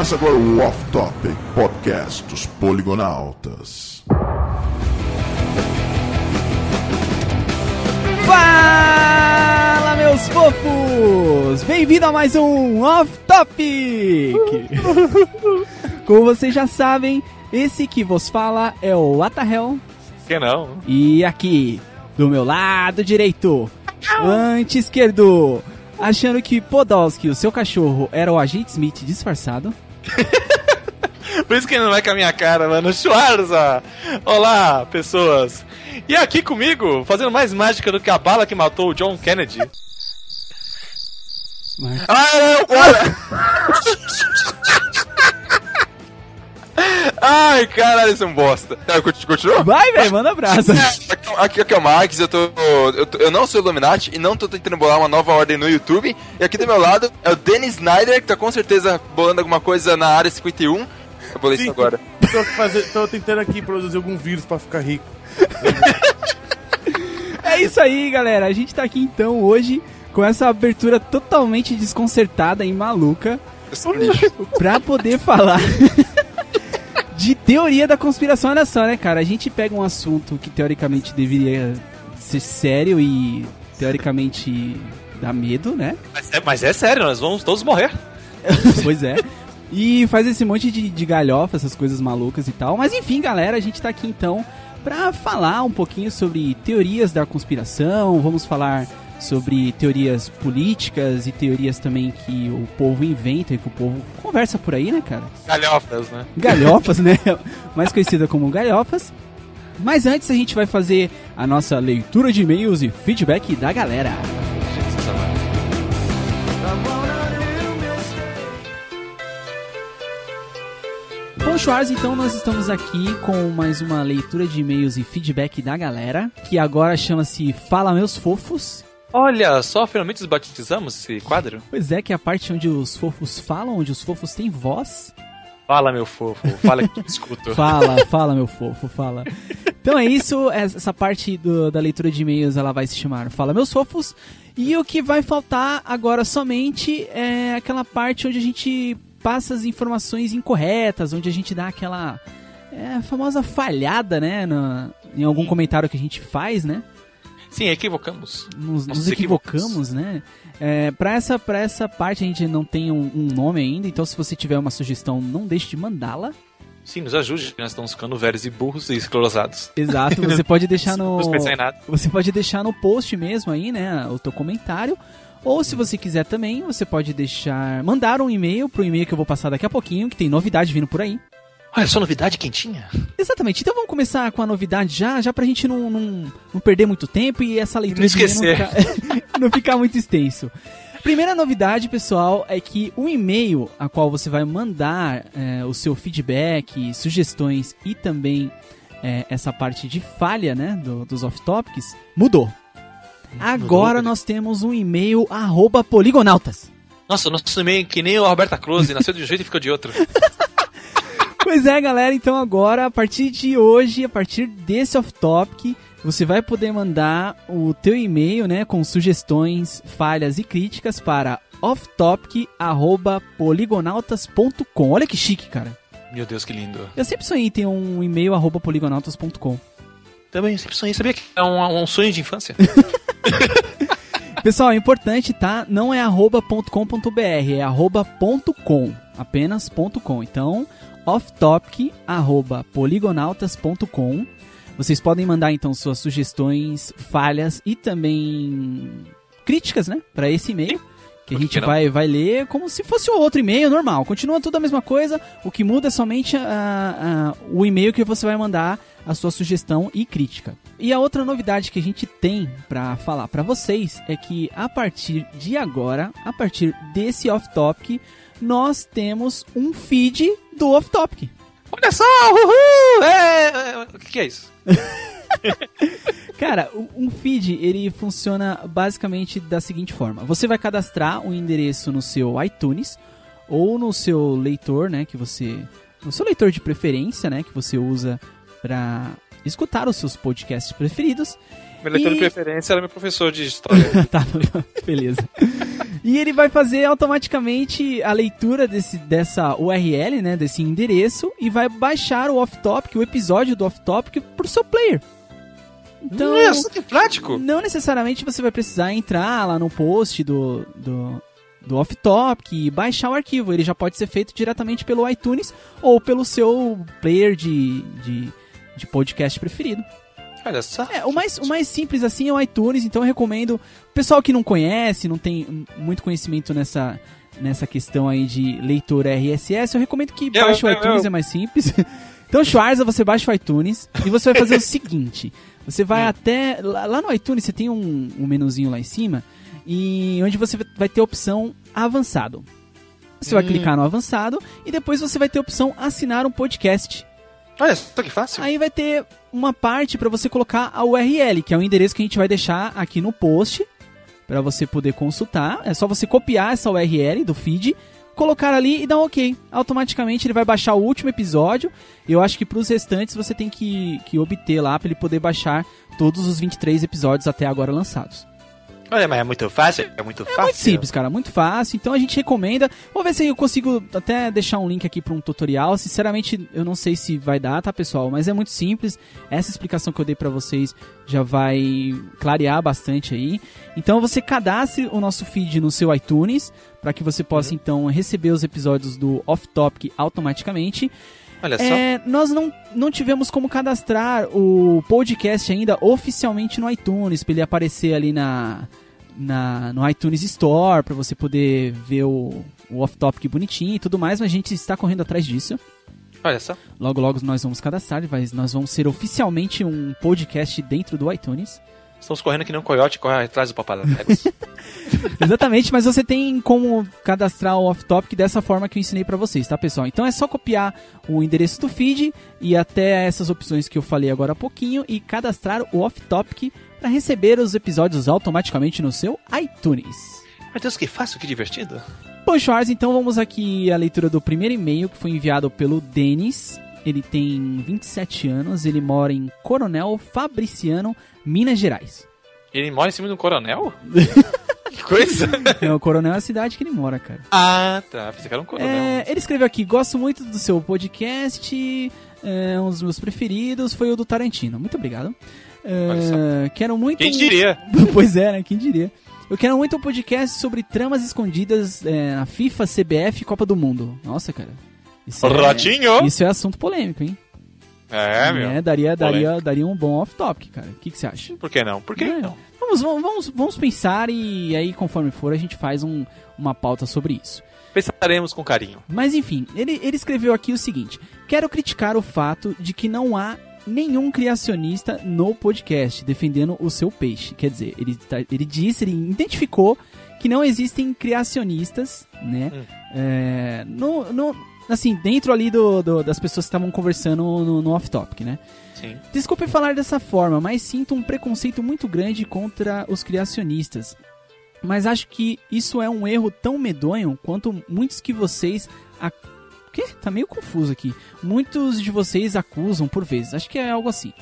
Começa agora o Off Topic Podcast dos Poligonautas. Fala, meus fofos! Bem-vindo a mais um Off Topic! Como vocês já sabem, esse que vos fala é o Atahel. Que não? E aqui, do meu lado direito, anti-esquerdo, achando que Podolski, o seu cachorro, era o agente Smith disfarçado. Por isso que ele não vai com a minha cara, mano. Schwarza! Olá, pessoas! E aqui comigo, fazendo mais mágica do que a bala que matou o John Kennedy. Mas- Ah, não, olha! Ai, caralho, isso é um bosta. Tá, conti- continua? Vai, velho, manda abraço. Aqui, aqui, aqui é o Max, eu, tô, eu, tô- eu não sou Illuminati e não tô tentando bolar uma nova ordem no YouTube. E aqui do meu lado é o Dennis Snyder, que tá com certeza bolando alguma coisa na área 51. Eu bolei Sim. isso agora. Tô, fazer, tô tentando aqui produzir algum vírus pra ficar rico. É isso aí, galera. A gente tá aqui então hoje com essa abertura totalmente desconcertada e maluca Eu sou lixo. pra poder falar de teoria da conspiração. Olha só, né, cara? A gente pega um assunto que teoricamente deveria ser sério e teoricamente dá medo, né? Mas é, mas é sério, nós vamos todos morrer. pois é. E faz esse monte de, de galhofa, essas coisas malucas e tal. Mas enfim, galera, a gente tá aqui então pra falar um pouquinho sobre teorias da conspiração. Vamos falar sobre teorias políticas e teorias também que o povo inventa e que o povo conversa por aí, né, cara? Galhofas, né? Galhofas, né? Mais conhecida como galhofas. Mas antes a gente vai fazer a nossa leitura de e-mails e feedback da galera. Bom, Schwarz, então nós estamos aqui com mais uma leitura de e-mails e feedback da galera, que agora chama-se Fala Meus Fofos. Olha só, finalmente desbatizamos esse quadro. Pois é, que é a parte onde os fofos falam, onde os fofos têm voz. Fala, meu fofo, fala que escuto. Fala, fala, meu fofo, fala. Então é isso, essa parte do- da leitura de e-mails ela vai se chamar Fala Meus Fofos. E o que vai faltar agora somente é aquela parte onde a gente passa as informações incorretas, onde a gente dá aquela é, famosa falhada, né, na- em algum comentário que a gente faz, né? Sim, equivocamos. Nos, nos equivocamos, né? É, pra, essa, pra essa parte a gente não tem um, um nome ainda, então se você tiver uma sugestão, não deixe de mandá-la. Sim, nos ajude, nós estamos ficando velhos e burros e esclerosados. Exato, você pode deixar no. Você pode deixar no post mesmo aí, né? O teu comentário. Ou se você quiser também, você pode deixar. Mandar um e-mail pro e-mail que eu vou passar daqui a pouquinho, que tem novidade vindo por aí. Olha só, novidade quentinha. Exatamente, então vamos começar com a novidade já, já pra gente não, não, não perder muito tempo e essa leitura Não esquecer. Não, ficar, não ficar muito extenso. Primeira novidade, pessoal, é que o e-mail a qual você vai mandar é, o seu feedback, sugestões e também é, essa parte de falha, né, do- dos off-topics, mudou. Agora nós temos um e-mail arroba poligonautas. Nossa, nosso e-mail é que nem o Roberta Close, nasceu de um jeito e ficou de outro. Pois é, galera, então agora, a partir de hoje, a partir desse off-topic, você vai poder mandar o teu e-mail, né, com sugestões, falhas e críticas para offtopic@poligonautas.com. Olha que chique, cara. Meu Deus, que lindo. Eu sempre sonhei em ter um e-mail arroba poligonautas.com. Também sempre sonhei, sabia que é um, um sonho de infância? Pessoal, é importante, tá? Não é arroba.com.br, é arroba ponto .com, apenas ponto .com. Então, offtopic@poligonautas.com. Vocês podem mandar então suas sugestões, falhas e também críticas, né, para esse e-mail. Que a gente vai, vai ler como se fosse outro e-mail normal. Continua tudo a mesma coisa. O que muda é somente a- a- o e-mail que você vai mandar a sua sugestão e crítica. E a outra novidade que a gente tem pra falar pra vocês é que a partir de agora, a partir desse off-topic, nós temos um feed do off-topic. Olha só, uhul! É, é, o que, é isso? Cara, um feed ele funciona basicamente da seguinte forma: você vai cadastrar um endereço no seu iTunes ou no seu leitor, né, que você, no seu leitor de preferência, né, que você usa pra escutar os seus podcasts preferidos. Meu leitor E- de preferência era meu professor de história. tá, beleza. E ele vai fazer automaticamente a leitura desse, dessa URL, né, desse endereço, e vai baixar o off-topic, o episódio do off-topic, pro seu player. Então, Nossa, que prático. não necessariamente você vai precisar entrar lá no post do, do, do off-topic e baixar o arquivo. Ele já pode ser feito diretamente pelo iTunes ou pelo seu player de, de, de podcast preferido. Olha só. É, o mais, o mais simples assim é o iTunes, então eu recomendo. O pessoal que não conhece, não tem muito conhecimento nessa, nessa questão aí de leitor RSS, eu recomendo que Eu, baixe o eu, iTunes, eu. é mais simples. Então, Schwarza, você baixa o iTunes e você vai fazer o seguinte: você vai até. Lá, no iTunes você tem um, um menuzinho lá em cima, e onde você vai ter a opção avançado. Você vai clicar no avançado e depois você vai ter a opção assinar um podcast. Olha só que fácil. Aí vai ter uma parte para você colocar a URL, que é o endereço que a gente vai deixar aqui no post para você poder consultar. É só você copiar essa URL do feed, colocar ali e dar um OK. Automaticamente ele vai baixar o último episódio. Eu acho que para os restantes você tem que, que obter lá para ele poder baixar todos os 23 episódios até agora lançados. Olha, mas é muito fácil. É muito É fácil. muito simples, cara, muito fácil. Então a gente recomenda. Vou ver se eu consigo até deixar um link aqui para um tutorial. Sinceramente, eu não sei se vai dar, tá, pessoal? Mas é muito simples. Essa explicação que eu dei para vocês já vai clarear bastante aí. Então você cadastre o nosso feed no seu iTunes para que você possa então receber os episódios do Off Topic automaticamente. Olha só. É, nós não, não tivemos como cadastrar o podcast ainda oficialmente no iTunes, pra ele aparecer ali na, na, no iTunes Store, pra você poder ver o, o off-topic bonitinho e tudo mais, mas a gente está correndo atrás disso. Olha só. Logo, logo nós vamos cadastrar, mas nós vamos ser oficialmente um podcast dentro do iTunes. Estamos correndo que nem um coiote corre atrás do papaléguas. Exatamente, mas você tem como cadastrar o off-topic dessa forma que eu ensinei pra vocês, tá, pessoal? Então é só copiar o endereço do feed e até essas opções que eu falei agora há pouquinho e cadastrar o off-topic para receber os episódios automaticamente no seu iTunes. Meu Deus, que fácil, que divertido. Bom, Schwarz, então vamos aqui à leitura do primeiro e-mail que foi enviado pelo Denis. Ele tem 27 anos, ele mora em Coronel Fabriciano, Minas Gerais. Ele mora em cima de um coronel? que coisa. É, o Coronel é a cidade que ele mora, cara. ah, tá. Pensei que era um coronel. É, ele escreveu aqui: gosto muito do seu podcast. É, um dos meus preferidos foi o do Tarantino. Muito obrigado. É, quero muito. Quem diria? pois é, né? Quem diria? Eu quero muito um podcast sobre tramas escondidas é, na FIFA, CBF e Copa do Mundo. Nossa, cara. Isso é, isso é assunto polêmico, hein? É, meu. É, daria, daria, Polêmico. daria um bom off-topic, cara. O que, que você acha? Por que não? Por que É. não? Vamos, vamos, vamos, vamos pensar e aí, conforme for, a gente faz um, uma pauta sobre isso. Pensaremos com carinho. Mas enfim, ele, ele escreveu aqui o seguinte: Quero criticar o fato de que não há nenhum criacionista no podcast defendendo o seu peixe. Quer dizer, ele, tá- ele disse, ele identificou que não existem criacionistas, né? Hum. É, no, no, assim, dentro ali do, do- das pessoas que estavam conversando no, no off-topic, né? Sim. Desculpe falar dessa forma, mas sinto um preconceito muito grande contra os criacionistas. Mas acho que isso é um erro tão medonho quanto muitos que vocês. A... Quê? Tá meio confuso aqui. Muitos de vocês acusam por vezes. Acho que é algo assim.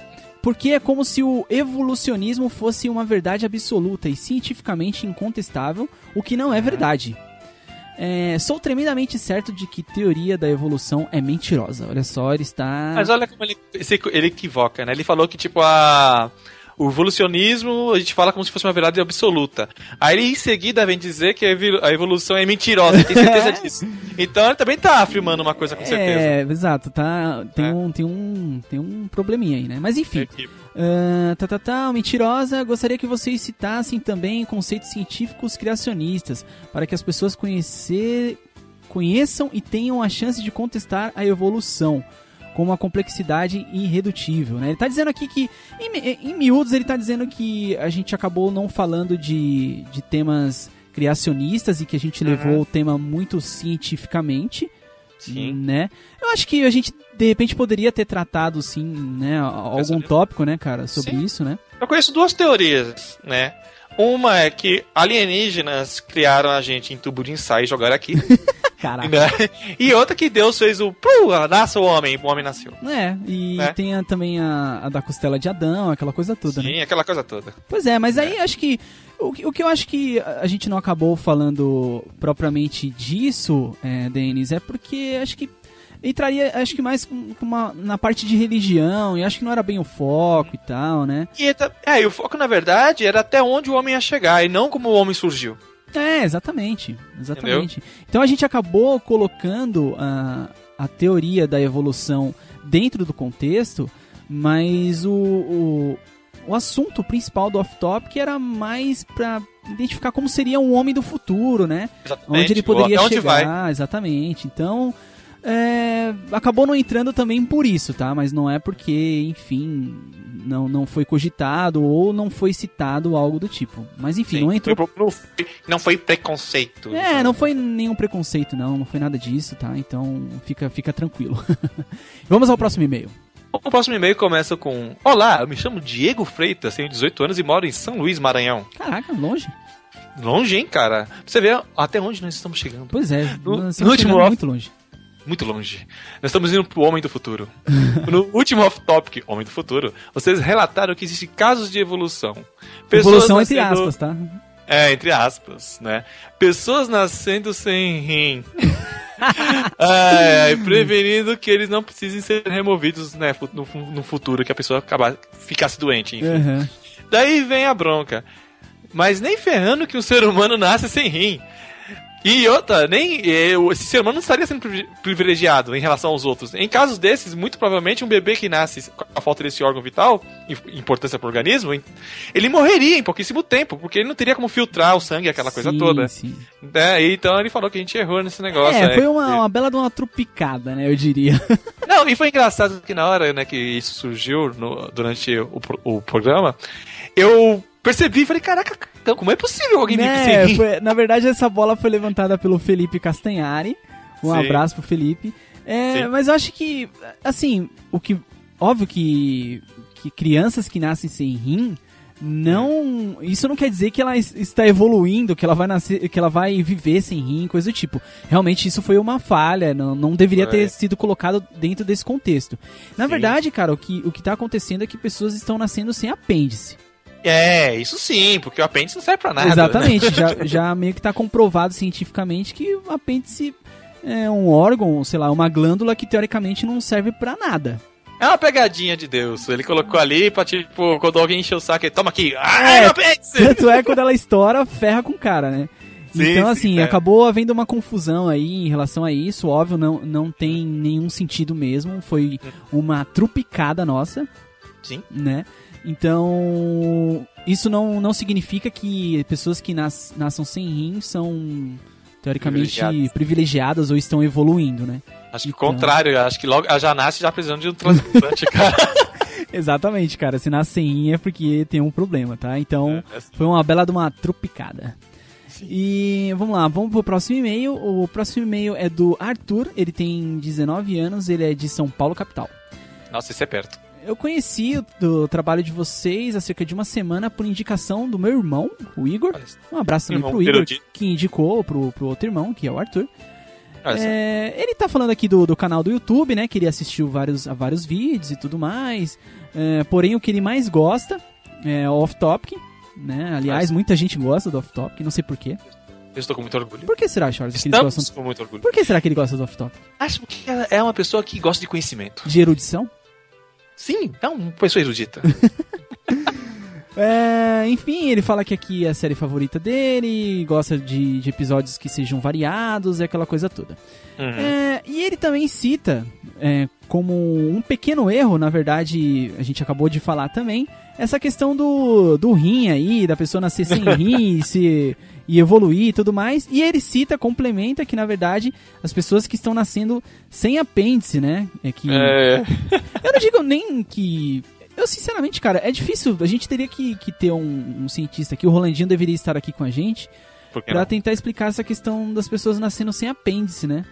Porque é como se o evolucionismo fosse uma verdade absoluta e cientificamente incontestável, o que não é verdade. É, sou tremendamente certo de que teoria da evolução é mentirosa. Olha só, ele está. Mas olha como ele, ele equivoca, né? Ele falou que, tipo, a. O evolucionismo, a gente fala como se fosse uma verdade absoluta. Aí ele em seguida vem dizer que a evolução é mentirosa, tem certeza disso. Então ele também tá afirmando uma coisa com certeza. É, exato, tá. Tem, É. um, tem, um, tem um probleminha aí, né? Mas enfim. Equipe. Ah, tá, tá, tá, mentirosa. Gostaria que vocês citassem também conceitos científicos criacionistas para que as pessoas conhecer, conheçam e tenham a chance de contestar a evolução com uma complexidade irredutível, né? Ele tá dizendo aqui que, em, em miúdos, ele tá dizendo que a gente acabou não falando de, de temas criacionistas e que a gente levou o tema muito cientificamente, Sim. né? Eu acho que a gente de repente poderia ter tratado sim, né, algum tópico, né, cara, sobre Sim. isso, né? Eu conheço duas teorias, né? Uma é que alienígenas criaram a gente em tubo de ensaio e jogaram aqui. Caraca. Né? E outra que Deus fez o. Pum, nasce o homem, o homem nasceu. É, e É. tem a- também a, a da costela de Adão, aquela coisa toda, né? Sim, aquela coisa toda. Pois é, mas aí acho que o, que- o que eu acho que a gente não acabou falando propriamente disso, é, Denis, é porque acho que entraria, acho que mais com com uma, na parte de religião, e acho que não era bem o foco e tal, né? E, tá- é, e o foco, na verdade, era até onde o homem ia chegar, e não como o homem surgiu. É, exatamente. Exatamente. Então a gente acabou colocando a, a teoria da evolução dentro do contexto, mas o, o, o assunto principal do off-topic era mais pra identificar como seria um homem do futuro, né? Exatamente. Onde ele poderia onde chegar, vai. exatamente. Então, é, acabou não entrando também por isso, tá? Mas não é porque, enfim, não, não foi cogitado ou não foi citado algo do tipo. Mas enfim, Sim, não entrou foi Não foi, preconceito. é, não foi nenhum preconceito, não. Não foi nada disso, tá? Então fica, fica tranquilo. Vamos ao próximo e-mail. O próximo e-mail começa com: Olá, eu me chamo Diego Freitas, tenho 18 anos e moro em São Luís, Maranhão. Caraca, longe? Longe, hein, cara? Pra você ver até onde nós estamos chegando. Pois é, No- no último off- muito longe. Muito longe. Nós estamos indo pro Homem do Futuro. no último off-topic, Homem do Futuro, vocês relataram que existem casos de evolução. Evolução entre nascendo- aspas, tá? É, entre aspas, né? Pessoas nascendo sem rim. Ai, ai, prevenindo que eles não precisem ser removidos né, no, no futuro, que a pessoa acabar, ficasse doente, enfim. Aham. Daí vem a bronca. Mas nem ferrando que um ser humano nasce sem rim. E outra, nem esse ser humano não estaria sendo privi- privilegiado em relação aos outros. Em casos desses, muito provavelmente um bebê que nasce com a falta desse órgão vital, im- importância para o organismo, ele morreria em pouquíssimo tempo, porque ele não teria como filtrar o sangue, aquela coisa Sim, toda. Sim. Né? Então ele falou que a gente errou nesse negócio. É, né? foi uma, uma bela de uma trupicada, né? Eu diria. Não, e foi engraçado que na hora né, que isso surgiu no- durante o, o programa, eu percebi e falei, caraca, então, como é possível alguém Né, rim? foi- na verdade, essa bola foi levantada pelo Felipe Castanhari. Um Sim. abraço pro Felipe. É, mas eu acho que, assim, o que. Óbvio que, que crianças que nascem sem rim. Não, isso não quer dizer que ela es- está evoluindo, que ela vai nascer, que ela vai viver sem rim, coisa do tipo. Realmente isso foi uma falha, não, não deveria Foi. ter sido colocado dentro desse contexto. Na Sim. verdade, cara, o que, o que tá acontecendo é que pessoas estão nascendo sem apêndice. É, isso sim, porque o apêndice não serve pra nada. né? Exatamente, já, já meio que tá comprovado cientificamente que o apêndice é um órgão, sei lá, uma glândula que teoricamente não serve pra nada. É uma pegadinha de Deus. Ele colocou ali pra, tipo, quando alguém encher o saco, ele toma aqui. Ah, É. apêndice! Tanto é quando ela estoura, ferra com o cara, né? Sim, então, sim, assim, é. acabou havendo uma confusão aí em relação a isso. Óbvio, não, não tem nenhum sentido mesmo. Foi uma trupicada nossa. Sim. Né? Então, isso não, não significa que pessoas que nas, nasçam sem rim são, teoricamente, Privilegiadas. privilegiadas ou estão evoluindo, né? Acho que o Então. contrário, acho que logo já nasce já precisando de um transplante, cara. Exatamente, cara. Se nasce sem rim é porque tem um problema, tá? Então, É, é. foi uma bela de uma trupicada. E vamos lá, vamos pro próximo e-mail. O próximo e-mail é do Arthur, ele tem 19 anos, ele é de São Paulo, capital. Nossa, isso é perto. Eu conheci o, o trabalho de vocês há cerca de uma semana por indicação do meu irmão, o Igor. Um abraço também pro Igor, que indicou pro, pro outro irmão, que é o Arthur. É, ele tá falando aqui do, do canal do YouTube, né? Que ele assistiu vários, a vários vídeos e tudo mais. É, porém, o que ele mais gosta é o off-topic. Né? Aliás, muita gente gosta do off-topic, não sei porquê. Eu estou com muito orgulho. Por que será, Charles, que eles Estamos gostam... com muito orgulho. Por que será que ele gosta do off-topic? Acho que é uma pessoa que gosta de conhecimento. De erudição? Sim, é uma pessoa erudita. É, enfim, ele fala que aqui é a série favorita dele, gosta de, de episódios que sejam variados e aquela coisa toda. Uhum. É, e ele também cita é, como um pequeno erro, na verdade, a gente acabou de falar também, essa questão do, do rim aí, da pessoa nascer sem rim e, se, e evoluir e tudo mais. E ele cita, complementa que, na verdade, as pessoas que estão nascendo sem apêndice, né? É que. É, Eu não digo nem que. Eu, sinceramente, cara, é difícil. A gente teria que, que ter um, um cientista aqui. O Rolandinho deveria estar aqui com a gente não? tentar explicar essa questão das pessoas nascendo sem apêndice, né?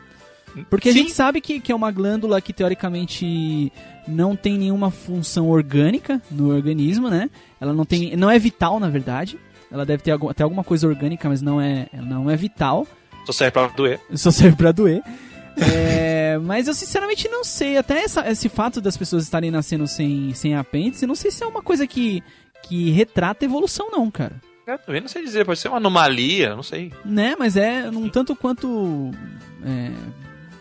Porque a Sim. gente sabe que, que é uma glândula que teoricamente não tem nenhuma função orgânica no organismo, né? Ela não tem, não é vital na verdade. Ela deve ter algum- até alguma coisa orgânica, mas não é, não é vital. Só serve pra doer. só serve pra doer. É, mas eu sinceramente não sei, até essa- esse fato das pessoas estarem nascendo sem, sem apêndice, não sei se é uma coisa que, que retrata evolução não, cara. Eu também não sei dizer, pode ser uma anomalia, não sei. Né, mas é um tanto quanto é,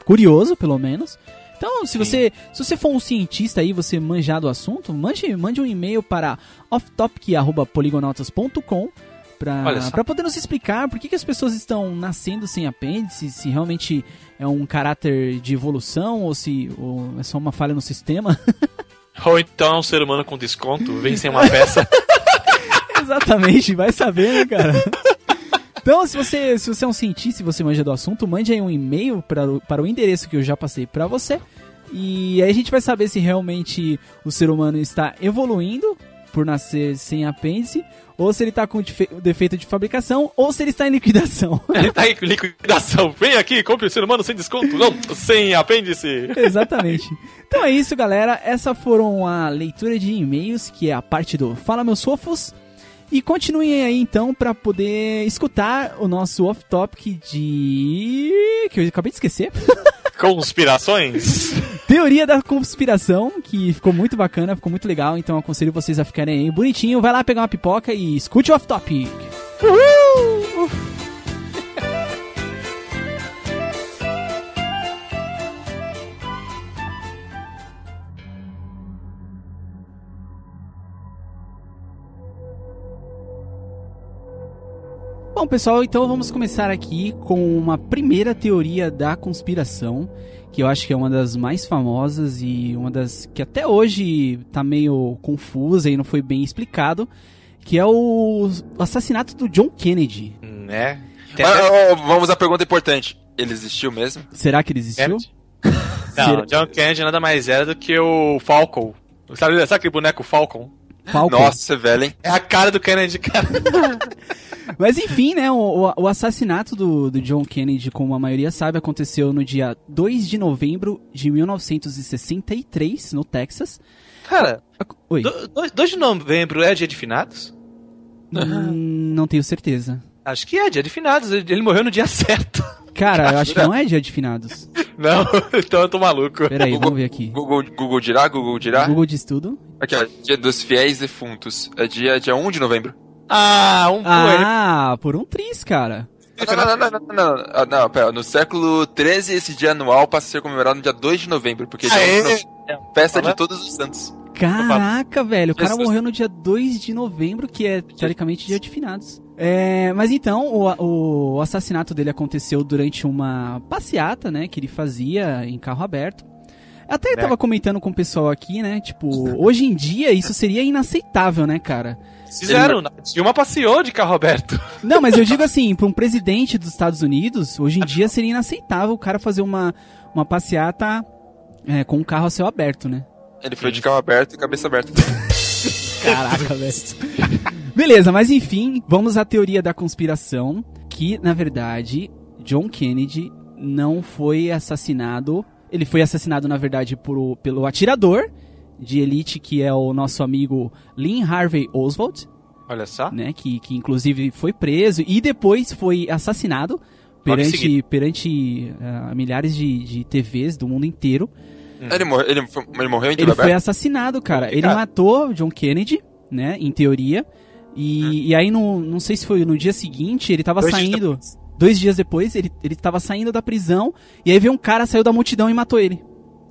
curioso, pelo menos. Então, se você, se você for um cientista aí, você manjar do assunto, mande, mande um e-mail para offtopic.poligonautas.com para poder nos explicar por que, que as pessoas estão nascendo sem apêndice, se realmente é um caráter de evolução ou se ou é só uma falha no sistema. Ou então é um ser humano com desconto, vem sem uma peça. Exatamente, vai saber, né, cara? Então, se você, se você é um cientista e você manja do assunto, mande aí um e-mail para o, para o endereço que eu já passei para você. E aí a gente vai saber se realmente o ser humano está evoluindo por nascer sem apêndice, ou se ele está com defe- defeito de fabricação, ou se ele está em liquidação. Ele tá em liquidação. Vem aqui, compre o ser humano sem desconto. Não, sem apêndice. Exatamente. Então é isso, galera. Essa foram a leitura de e-mails, que é a parte do Fala Meus Sofos. E continuem aí então para poder escutar o nosso off-topic de. que eu acabei de esquecer. Conspirações. Teoria da conspiração, que ficou muito bacana, ficou muito legal. Então aconselho vocês a ficarem aí bonitinho. Vai lá pegar uma pipoca e escute o off-topic. Uhul! Bom, pessoal, então vamos começar aqui com uma primeira teoria da conspiração, que eu acho que é uma das mais famosas e uma das que até hoje tá meio confusa e não foi bem explicado, que é o assassinato do John Kennedy. né? Ó, vamos à pergunta importante. Ele existiu mesmo? Será que ele existiu? Kennedy? Não, John Kennedy nada mais era do que o Falcon. Sabe, sabe aquele boneco Falcon? Falcon. Nossa, é velho, hein? É a cara do Kennedy, cara. Mas enfim, né, o, o- assassinato do, do John Kennedy, como a maioria sabe, aconteceu no dia 2 de novembro de 1963, no Texas. Cara, Oi, 2 de novembro é dia de finados? Hum, não tenho certeza. Acho que é dia de finados. Ele morreu no dia certo. Cara, eu acho que não é dia de finados. Não, então eu tô maluco. Peraí, vamos ver aqui. Google, Google dirá? Google dirá? Google diz tudo. Aqui, ó. Dia dos fiéis defuntos. É dia, dia 1 de novembro. Ah, um. Ah, por um tris, cara. Não, não, não, não, não, não, não. Ah, não, pera. No século XIII, esse dia anual passa a ser comemorado no dia 2 de novembro, porque dia 1 de Aê! novembro é a festa de todos os santos. Caraca, velho, o cara morreu no dia 2 de novembro, que é teoricamente dia de finados. É, mas então, o, o assassinato dele aconteceu durante uma passeata, né, que ele fazia em carro aberto. Até Né? tava comentando com o pessoal aqui, né, tipo, hoje em dia isso seria inaceitável, né, cara? Fizeram. Dilma passeou de carro aberto. Não, mas eu digo assim, para um presidente dos Estados Unidos, hoje em dia seria inaceitável o cara fazer uma, uma passeata é, com um carro a céu aberto, né? Ele foi de carro aberto e cabeça aberta. Caraca, velho. Beleza, mas enfim, vamos à teoria da conspiração, que na verdade John Kennedy não foi assassinado. Ele foi assassinado na verdade por, pelo atirador de elite que é o nosso amigo Lynn Harvey Oswald, Olha só. né, que, que inclusive foi preso e depois foi assassinado perante, perante ah, milhares de, de TVs do mundo inteiro. ele, morreu, ele, foi- ele morreu em Ele foi assassinado, cara. Ele Complicado. matou John Kennedy, né? Em teoria. E, Uhum. e aí, no, não sei se foi no dia seguinte, ele tava Dois dias saindo. Dois dias depois, ele, ele tava saindo da prisão. E aí veio um cara, saiu da multidão e matou ele.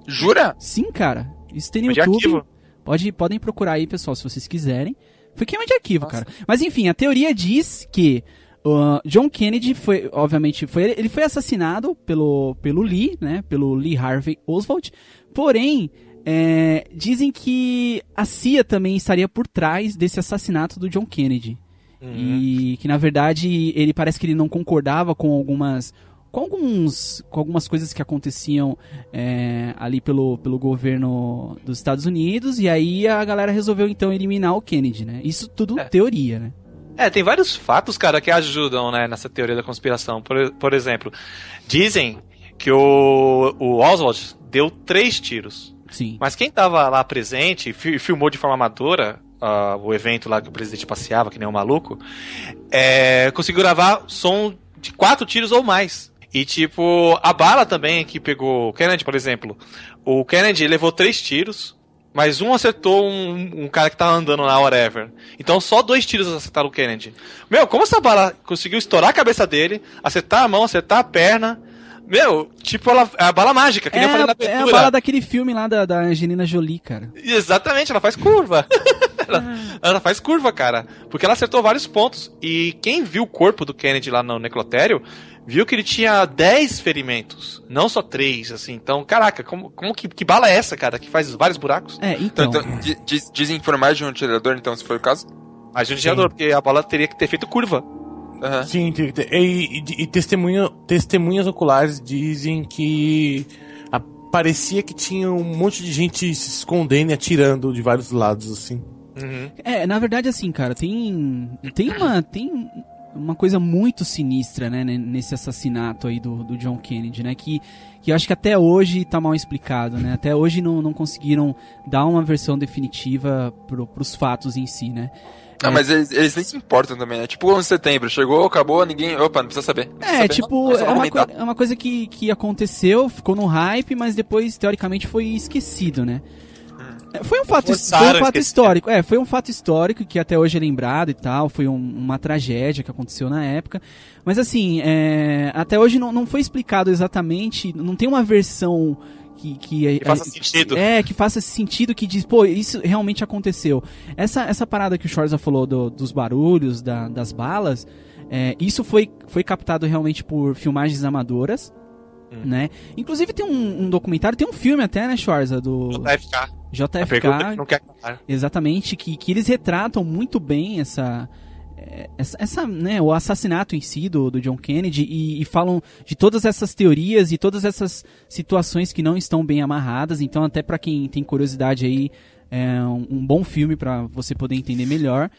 Jura? Sim, cara. Isso tem no de YouTube. arquivo. Pode, podem procurar aí, pessoal, se vocês quiserem. Foi queima de arquivo, cara. Mas enfim, a teoria diz que uh, John Kennedy foi, obviamente, foi, ele foi assassinado pelo, pelo Lee, né? Pelo Lee Harvey Oswald. Porém, é, dizem que a CIA também estaria por trás desse assassinato do John Kennedy. E que na verdade ele parece que ele não concordava com algumas com alguns com algumas coisas que aconteciam é, ali pelo, pelo governo dos Estados Unidos e aí a galera resolveu então eliminar o Kennedy, né? Isso tudo É. teoria, né? É, tem vários fatos, cara, que ajudam, né, nessa teoria da conspiração. Por, por exemplo, dizem que o, o Oswald deu três tiros. Sim. Mas quem tava lá presente e fi- filmou de forma amadora ah, o evento lá que o presidente passeava, que nem um maluco, é, conseguiu gravar som de quatro tiros ou mais. E tipo, a bala também que pegou o Kennedy, por exemplo. O Kennedy levou três tiros, mas um acertou um, um cara que tava andando lá, whatever. Então só dois tiros acertaram o Kennedy. Meu, como essa bala conseguiu estourar a cabeça dele, acertar a mão, acertar a perna. Meu, tipo, ela, é a bala mágica, que É, nem eu falei na a- é a abertura. bala daquele filme lá da, da Angelina Jolie, cara. Exatamente, ela faz curva. ela, ela faz curva, cara. Porque ela acertou vários pontos. E quem viu o corpo do Kennedy lá no necrotério, viu que ele tinha 10 ferimentos. Não só 3, assim. Então, caraca, como, como que, que bala é essa, cara? Que faz vários buracos? É, Então, então. então di- diz- dizem informar de um atirador, então, se for o caso? Mas de um gerador, porque a bala teria que ter feito curva. Aham. Sim, que e, e, e testemunha, testemunhas oculares dizem que a- parecia que tinha um monte de gente se escondendo e atirando de vários lados, assim. Uhum. É, na verdade, assim, cara, tem. Tem uma. Tem uma coisa muito sinistra, né, ne- nesse assassinato aí do, do John Kennedy, né? Que, que eu acho que até hoje tá mal explicado, né? Até hoje não, não conseguiram dar uma versão definitiva pro, pros fatos em si, né? Não, mas eles, eles nem se importam também, né? Tipo 11 de setembro, chegou, acabou, ninguém. Opa, não precisa saber. Não precisa É, saber, tipo, não, é uma, coi- é uma coisa que, que aconteceu, ficou no hype, mas depois, teoricamente, foi esquecido, né? É, Foi um fato, foi um fato histórico. É, foi um fato histórico que até hoje é lembrado e tal. Foi um- uma tragédia que aconteceu na época. Mas assim, é, até hoje não, não foi explicado exatamente. Não tem uma versão que. Que, Que faça sentido. É, que faça sentido que diz, pô, isso realmente aconteceu. Essa, essa parada que o Schwarza falou do- dos barulhos, da- das balas, é, isso foi, foi captado realmente por filmagens amadoras. Né? Inclusive tem um, um documentário, tem um filme até, né, Schwarza, do JFK. JFK, é não quer exatamente, que, que eles retratam muito bem essa, eh, essa, essa, né, o assassinato em si do, do John Kennedy e, e falam de todas essas teorias e todas essas situações que não estão bem amarradas. Então, até pra quem tem curiosidade aí, é um, um bom filme pra você poder entender melhor.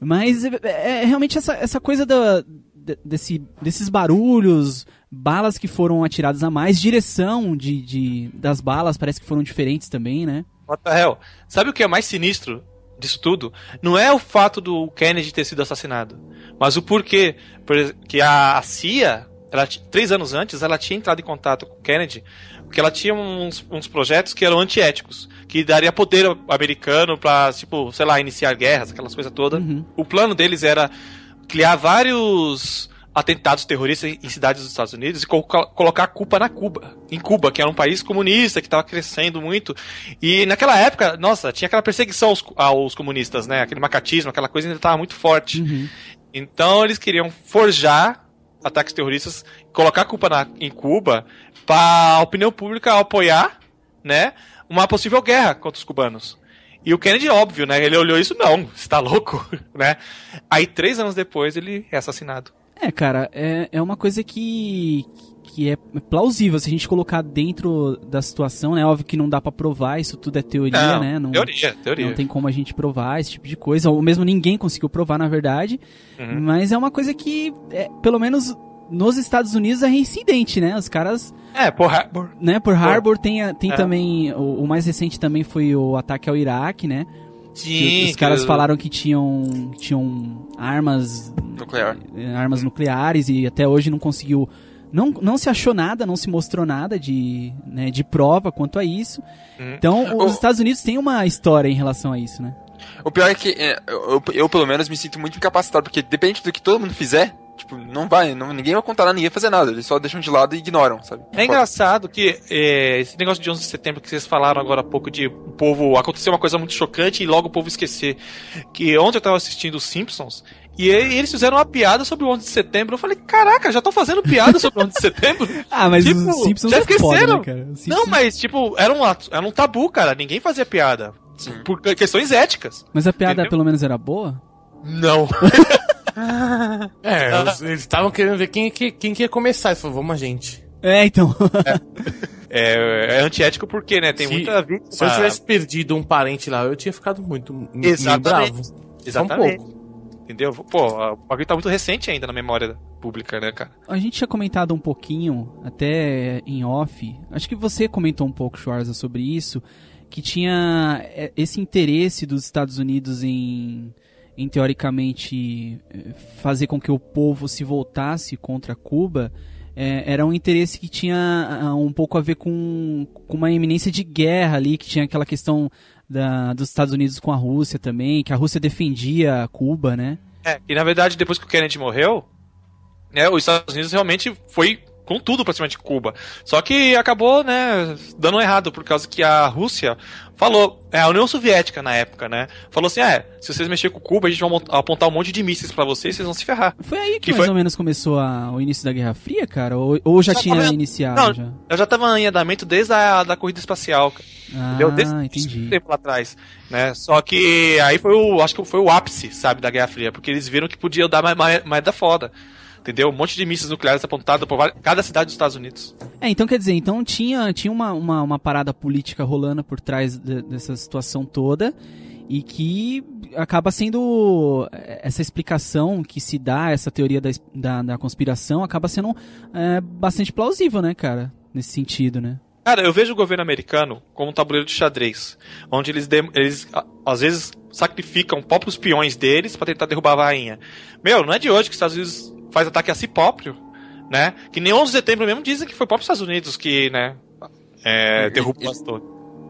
Mas é, é realmente essa, essa coisa da, de- desse, desses barulhos, balas que foram atiradas a mais, direção de, de, das balas parece que foram diferentes também, né? What the hell? Sabe o que é mais sinistro disso tudo? Não é o fato do Kennedy ter sido assassinado, mas o porquê. Por ex- que a, CIA, ela, três anos antes, ela tinha entrado em contato com o Kennedy, porque ela tinha uns, uns projetos que eram antiéticos, que daria poder americano pra, tipo, sei lá, iniciar guerras, aquelas coisas todas. Uhum. O plano deles era criar vários atentados terroristas em cidades dos Estados Unidos e co- colocar a culpa na Cuba. Em Cuba, que era um país comunista, que estava crescendo muito. E naquela época, nossa, tinha aquela perseguição aos, aos comunistas, né? Aquele macatismo, aquela coisa ainda estava muito forte. Uhum. Então eles queriam forjar ataques terroristas, colocar a culpa na- em Cuba para a opinião pública apoiar, né, uma possível guerra contra os cubanos. E o Kennedy, óbvio, né, ele olhou isso, não, você tá louco, né? Aí três anos depois ele é assassinado. É, cara, é, é uma coisa que, que é plausível se a gente colocar dentro da situação, né? Óbvio que não dá pra provar, isso tudo é teoria, Não, né? Não, Teoria, teoria. não tem como a gente provar esse tipo de coisa, ou mesmo ninguém conseguiu provar, na verdade. Uhum. Mas é uma coisa que, é, pelo menos nos Estados Unidos, é reincidente, né? Os caras, É, por- né? Por Harbor tem, a- tem É. também. O, o mais recente também foi o ataque ao Iraque, né? Sim. os caras que- falaram que tinham, que tinham armas Nuclear. eh, armas nucleares e até hoje não conseguiu. Não, não se achou nada, não se mostrou nada de, né, de prova quanto a isso. Uhum. Então, os O- Estados Unidos têm uma história em relação a isso, né? O pior é que eu, eu, eu, pelo menos, me sinto muito incapacitado, porque depende do que todo mundo fizer, tipo, não vai, não, ninguém vai contar lá, ninguém vai fazer nada, eles só deixam de lado e ignoram, sabe? É engraçado que é, esse negócio de 11 de setembro que vocês falaram agora há pouco de o povo acontecer uma coisa muito chocante e logo o povo esquecer. Que ontem eu tava assistindo os Simpsons e eles fizeram uma piada sobre o 11 de setembro. Eu falei, caraca, já estão fazendo piada sobre o 11 de setembro? Ah, mas Tipo, os Simpsons já é foda, esqueceram? né, cara? Os Não, Simpsons- mas tipo, era um, ato- era um tabu, cara. Ninguém fazia piada. Sim. Por questões éticas. Mas a piada Entendeu? pelo menos era boa? Não. É, eles estavam querendo ver quem, que- quem que ia começar. Eles falaram, vamos a gente. É, então. É, é antiético porque, né? Tem Se- muita vítima. Se eu tivesse perdido um parente lá, eu tinha ficado muito Exatamente. bravo. Um Exatamente. pouco. Entendeu? Pô, o bagulho tá muito recente ainda na memória pública, né, cara? A gente tinha comentado um pouquinho, até em off. Acho que você comentou um pouco, Schwarza, sobre isso. Que tinha é, esse interesse dos Estados Unidos em, em teoricamente fazer com que o povo se voltasse contra Cuba, eh, era um interesse que tinha ah, um pouco a ver com, com uma iminência de guerra ali, que tinha aquela questão da, dos Estados Unidos com a Rússia também, que a Rússia defendia Cuba, né? É, e na verdade, depois que o Kennedy morreu, né, os Estados Unidos realmente foi com tudo pra cima de Cuba. Só que acabou, né, dando errado, por causa que a Rússia falou, é a União Soviética na época, né, falou assim, é, se vocês mexerem com Cuba, a gente vai apontar um monte de mísseis pra vocês, vocês vão se ferrar. Foi aí que, Que mais foi- ou menos começou a- o início da Guerra Fria, cara? Ou, ou já Já tinha tava- iniciado? Não, já? eu já tava em andamento desde a da corrida espacial, cara. Ah, Entendeu? Desde entendi. tempo lá atrás, né? Só que aí foi o, acho que foi o ápice, sabe, da Guerra Fria, porque eles viram que podia dar mais, mais, mais da foda. Entendeu? Um monte de mísseis nucleares apontados por cada cidade dos Estados Unidos. É, então quer dizer, então tinha, tinha uma, uma, uma parada política rolando por trás de- dessa situação toda e que acaba sendo eh, essa explicação que se dá, essa teoria da, da, da conspiração, acaba sendo é, bastante plausível, né, cara? Nesse sentido, né? Cara, eu vejo o governo americano como um tabuleiro de xadrez, onde eles, eles às vezes sacrificam próprios peões deles pra tentar derrubar a rainha. Meu, não é de hoje que os Estados Unidos faz ataque a si próprio, né? Que nem 11 de setembro mesmo dizem que foi o próprio Estados Unidos que, né, é, derrubou e- as torres.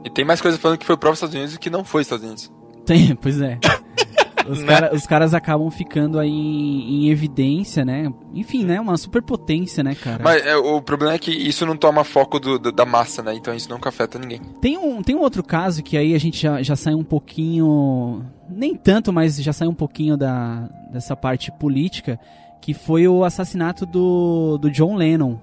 E tem mais coisa falando que foi o próprio Estados Unidos e que não foi Estados Unidos. Tem, pois é. Os, Né? cara- os caras acabam ficando aí em, em evidência, né? Enfim, né? Uma superpotência, né, cara? Mas é, o problema é que isso não toma foco do- do- da massa, né? Então isso nunca afeta ninguém. Tem um, tem um outro caso que aí a gente já, já sai um pouquinho. Nem tanto, mas já sai um pouquinho da, dessa parte política, que foi o assassinato do, do John Lennon.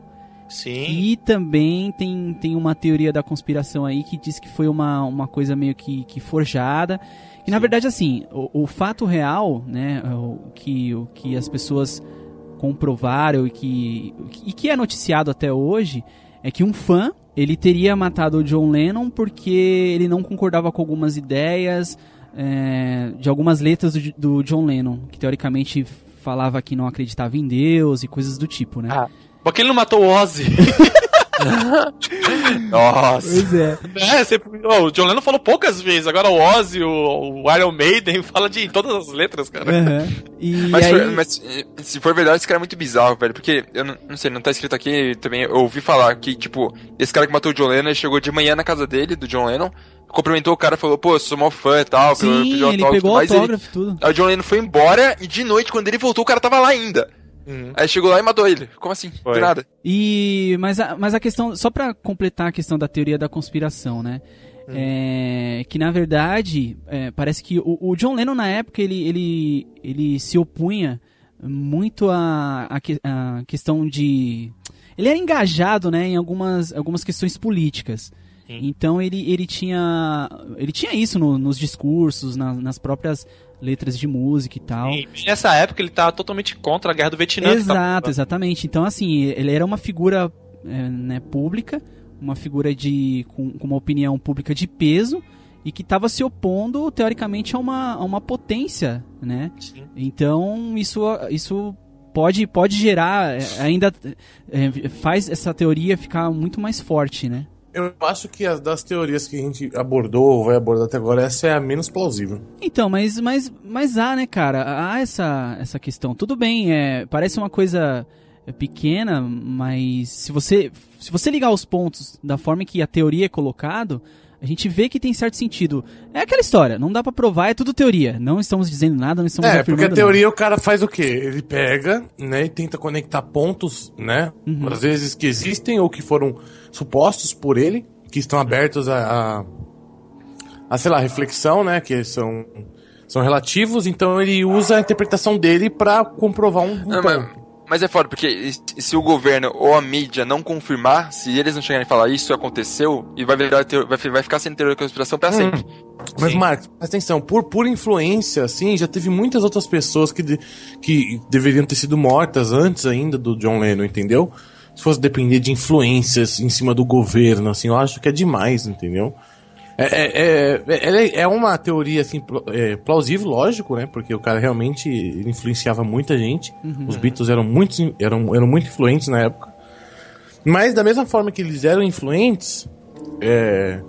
Sim. E também tem, tem uma teoria da conspiração aí que diz que foi uma, uma coisa meio que, que forjada. E na verdade, assim, o, o fato real, né, o que, o que as pessoas comprovaram e que, e que é noticiado até hoje é que um fã ele teria matado o John Lennon porque ele não concordava com algumas ideias é, de algumas letras do, do John Lennon, que teoricamente falava que não acreditava em Deus e coisas do tipo, né? Ah, Porque ele não matou o Ozzy. Nossa. Pois é. É, sempre, oh, o John Lennon falou poucas vezes, agora o Ozzy, o, o Iron Maiden, fala de em todas as letras, cara. E Mas, aí, for- mas, eh, se for verdade, esse cara é muito bizarro, velho. Porque, eu não, não sei, não tá escrito aqui também. Eu ouvi falar que, tipo, esse cara que matou o John Lennon, ele chegou de manhã na casa dele, do John Lennon, cumprimentou o cara, falou, pô, sou mó fã e tal, sim, pediu ele pegou ele- autógrafo e tudo. Aí o John Lennon foi embora e de noite, quando ele voltou, o cara tava lá ainda. Uhum. Aí chegou lá e matou ele. Como assim? Foi. Do nada. E mas a, mas a questão, só pra completar a questão da teoria da conspiração, né? É, que na verdade é, parece que o, o John Lennon na época ele, ele, ele se opunha muito à a, que- a questão de ele era engajado né, em algumas, algumas questões políticas. Sim. Então ele, ele tinha ele tinha isso no- nos discursos, na- nas próprias letras de música e tal. E nessa época ele tava totalmente contra a guerra do Vietnã. Exato, exatamente. Então, assim, ele era uma figura é, né, pública, uma figura de com, com uma opinião pública de peso e que estava se opondo, teoricamente, a uma, a uma potência, né? Sim. Então, isso, isso pode, pode gerar, é, ainda é, faz essa teoria ficar muito mais forte, né? Eu acho que as das teorias que a gente abordou ou vai abordar até agora, essa é a menos plausível. Então, mas, mas, mas há, né, cara? Há essa, essa questão. Tudo bem, é, parece uma coisa pequena, mas se você, se você ligar os pontos da forma que a teoria é colocado, a gente vê que tem certo sentido. É aquela história, não dá pra provar, é tudo teoria. Não estamos dizendo nada, não estamos É, porque a teoria o cara faz o quê? Ele pega, né, e tenta conectar pontos, né, Uhum. às vezes que existem ou que foram supostos por ele, que estão abertos a, a, a, sei lá, reflexão, né, que são, são relativos, então ele usa a interpretação dele pra comprovar um, um Não, ponto. mas, mas é foda, porque se o governo ou a mídia não confirmar, se eles não chegarem e falar isso aconteceu, e vai, virar vai, fi- vai ficar sendo teoria da conspiração pra sempre. Mas, Sim. Marcos, presta atenção, por pura influência, assim, já teve muitas outras pessoas que, de- que deveriam ter sido mortas antes ainda do John Lennon, entendeu? Se fosse depender de influências em cima do governo, assim, eu acho que é demais, entendeu? É, é, é, ela é- é uma teoria, assim, pl- é, plausível, lógico, né? Porque o cara realmente influenciava muita gente. Os Beatles eram muito, eram, eram muito influentes na época. Mas da mesma forma que eles eram influentes, é,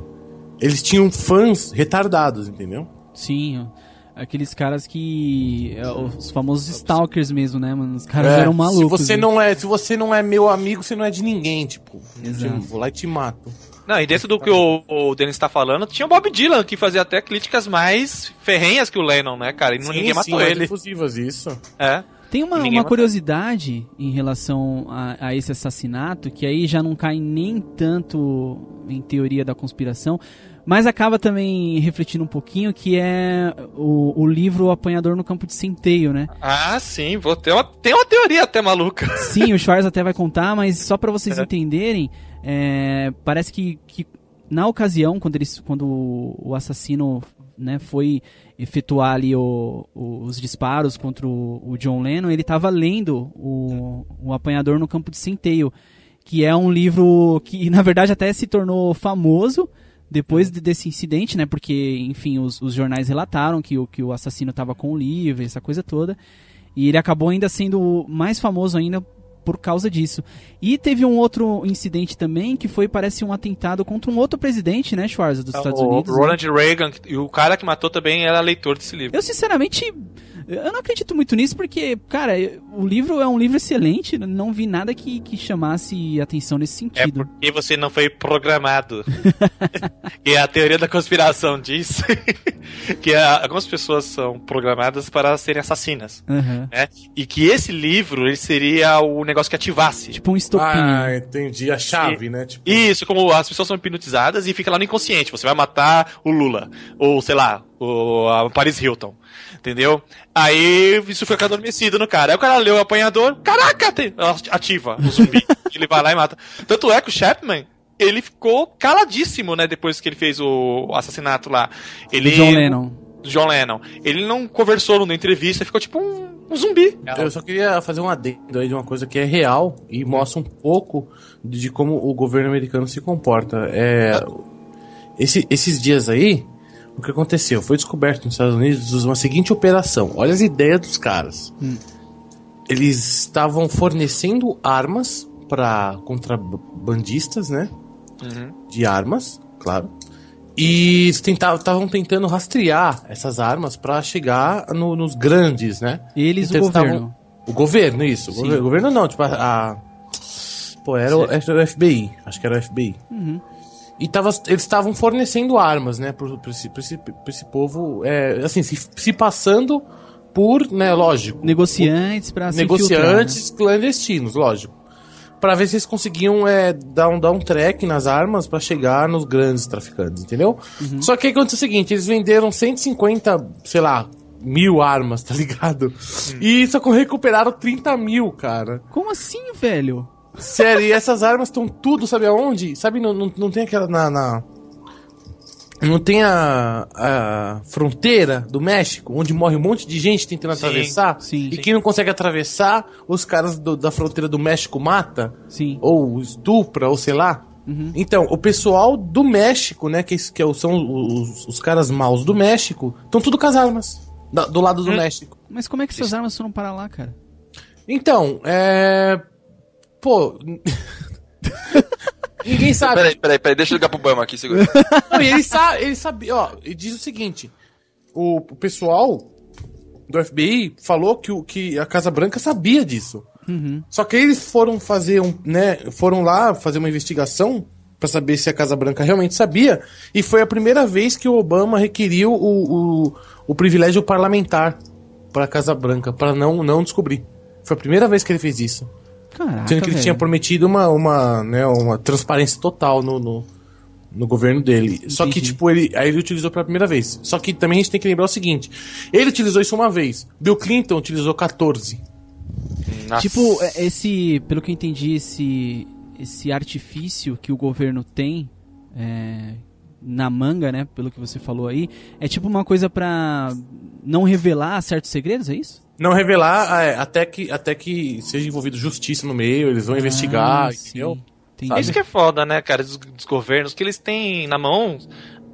eles tinham fãs retardados, entendeu? Sim. Aqueles caras que. é, Os famosos stalkers mesmo, né, mano? Os caras É, eram malucos. Se você, né? não é, se você não é meu amigo, você não é de ninguém, tipo. Exato. eu Vou lá e te mato. Não, e dentro do que o, o Denis tá falando, tinha o Bob Dylan, que fazia até críticas mais ferrenhas que o Lennon, né, cara? E não, ninguém matou mais ele. isso. É. Tem uma, uma curiosidade em relação a, a esse assassinato, que aí já não cai nem tanto em teoria da conspiração, mas acaba também refletindo um pouquinho, que é o, o livro O Apanhador no Campo de Centeio, né? Ah, sim, vou ter uma, tem uma teoria até maluca. Sim, o Schwarz até vai contar, mas só pra vocês É. entenderem, é, parece que, que na ocasião, quando, eles, quando o assassino né, foi efetuar ali o- o- os disparos contra o, o John Lennon, ele estava lendo o, o Apanhador no Campo de Centeio, que é um livro que, na verdade, até se tornou famoso depois de- desse incidente, né? Porque, enfim, os, os jornais relataram que o, que o assassino estava com o livro, essa coisa toda. E ele acabou ainda sendo mais famoso ainda por causa disso. E teve um outro incidente também, que foi, parece, um atentado contra um outro presidente, né, Schwarza, dos Estados É o Unidos. né? Ronald Reagan, e o cara que matou também era leitor desse livro. Eu, sinceramente, eu não acredito muito nisso, porque, cara, o livro é um livro excelente, não vi nada que, que chamasse atenção nesse É sentido. porque você não foi programado. e a teoria da conspiração diz que a- algumas pessoas são programadas para serem assassinas. Aham. Né? E que esse livro ele seria o negócio que ativasse. Tipo um estopim. Ah, entendi. A chave, né? Tipo, Isso, como as pessoas são hipnotizadas e fica lá no inconsciente. Você vai matar o Lula. Ou, sei lá, o a Paris Hilton. Entendeu? Aí isso fica adormecido no cara. Aí o cara leu o apanhador. Caraca, tem, ativa o zumbi. ele vai lá e mata. Tanto é que o Chapman. Ele ficou caladíssimo, né? Depois que ele fez o assassinato lá. Ele, John Lennon. John Lennon. Ele não conversou na entrevista, ficou tipo um, um zumbi. Eu só queria fazer um adendo aí de uma coisa que é real e mostra um pouco de como o governo americano se comporta. É, esse- esses dias aí, o que aconteceu? Foi descoberto nos Estados Unidos uma seguinte operação. Olha as ideias dos caras. Eles estavam fornecendo armas para contrabandistas, né? De armas, claro. E estavam tentando rastrear essas armas para chegar no- nos grandes, né? Eles, Então, o eles tavam- governo. o governo, isso. O governo, o governo não, tipo, a. a- pô, era o, era o FBI. Acho que era o FBI. Uhum. E tava, eles estavam fornecendo armas, né, pro, esse, pro, esse, pro esse povo, é, assim, se, se passando por, né, lógico, Negociantes pra se negociantes clandestinos, lógico. Pra ver se eles conseguiam é, dar, um, dar um track nas armas pra chegar nos grandes traficantes, entendeu? Uhum. Só que aí aconteceu o seguinte, eles venderam 150, sei lá, mil armas, tá ligado? Hum. E só recuperaram 30 mil, cara. Como assim, velho? Sério, e essas armas estão tudo, sabe aonde? Sabe, não, não, não tem aquela na... na- Não tem a, a fronteira do México, onde morre um monte de gente tentando Sim, atravessar? sim. E quem não consegue atravessar, os caras do- da fronteira do México mata? Sim. Ou estupra, ou sei lá? Uhum. Então, o pessoal do México, né, que, que são os, os caras maus do México, estão tudo com as armas. da- do lado do Hum. México. Mas como é que essas armas foram parar lá, cara? Então, é. Pô. Ninguém sabe. Peraí, peraí, peraí, deixa eu ligar pro Bama aqui, segura. Não, e ele, sa ele sabia, ó, ele diz o seguinte: o, o pessoal do FBI falou que, o, que a Casa Branca sabia disso. Uhum. Só que eles foram fazer um, né, foram lá fazer uma investigação pra saber se a Casa Branca realmente sabia, e foi a primeira vez que o Obama requeriu o, o, o privilégio parlamentar pra Casa Branca, pra não, não descobrir. Foi a primeira vez que ele fez isso. Caraca, Sendo que ele velho. tinha prometido uma, uma, né, uma transparência total no, no, no governo dele. Só que, tipo, ele, aí ele utilizou pela primeira vez. Só que também a gente tem que lembrar o seguinte: ele utilizou isso uma vez, Bill Clinton utilizou 14. Nossa. Tipo, é- esse, pelo que eu entendi, esse, esse artifício que o governo tem é, na manga, né? Pelo que você falou aí, é tipo uma coisa pra não revelar certos segredos, é isso? Não revelar é, até, que, até que seja envolvido justiça no meio, eles vão investigar, Ah, entendeu? sim. Entendi. Isso que é foda, né, cara, dos, dos governos, que eles têm na mão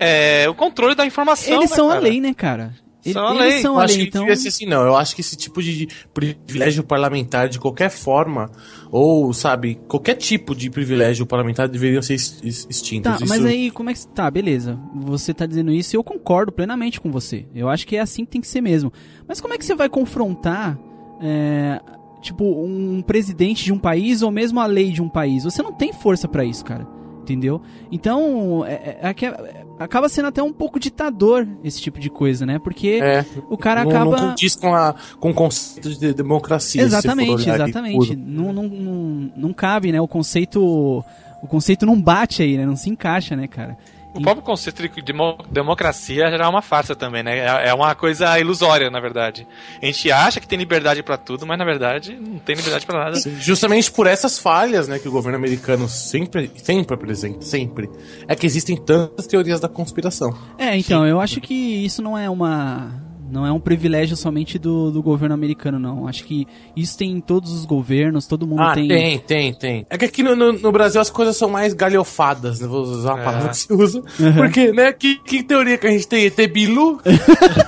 é, o controle da informação. Eles né, são a cara? lei, né, cara? Ele- São a eles lei. são Eu a acho lei, que então. assim, não. Eu acho que esse tipo de privilégio parlamentar, de qualquer forma, ou, sabe, qualquer tipo de privilégio parlamentar deveriam ser ex- ex- extintos. Tá, mas Isso- aí como é que. Tá, beleza. Você tá dizendo isso e eu concordo plenamente com você. Eu acho que é assim que tem que ser mesmo. Mas como é que você vai confrontar. é, tipo, um presidente de um país ou mesmo a lei de um país? Você não tem força pra isso, cara. Entendeu? Então, é- é- é que é- acaba sendo até um pouco ditador esse tipo de coisa, né? Porque É, o cara não, acaba. não condiz com, a, com o conceito de democracia. Exatamente, exatamente. Não, não, não, não cabe, né? O conceito. O conceito não bate aí, né? Não se encaixa, né, cara? O próprio conceito de demo- democracia já é uma farsa também, né? É é uma coisa ilusória, na verdade. A gente acha que tem liberdade pra tudo, mas na verdade não tem liberdade pra nada. Sim, Justamente por essas falhas, né, que o governo americano sempre, sempre apresenta, sempre, é que existem tantas teorias da conspiração. É, então, eu acho que isso não é uma. Não é um privilégio somente do, do governo americano, não. Acho que isso tem em todos os governos, todo mundo Ah, tem. tem, tem, tem. É que aqui no, no, no Brasil as coisas são mais galhofadas, né? Vou usar uma É. palavra que se usa. Porque, né, que, que teoria que a gente tem? ET Bilu?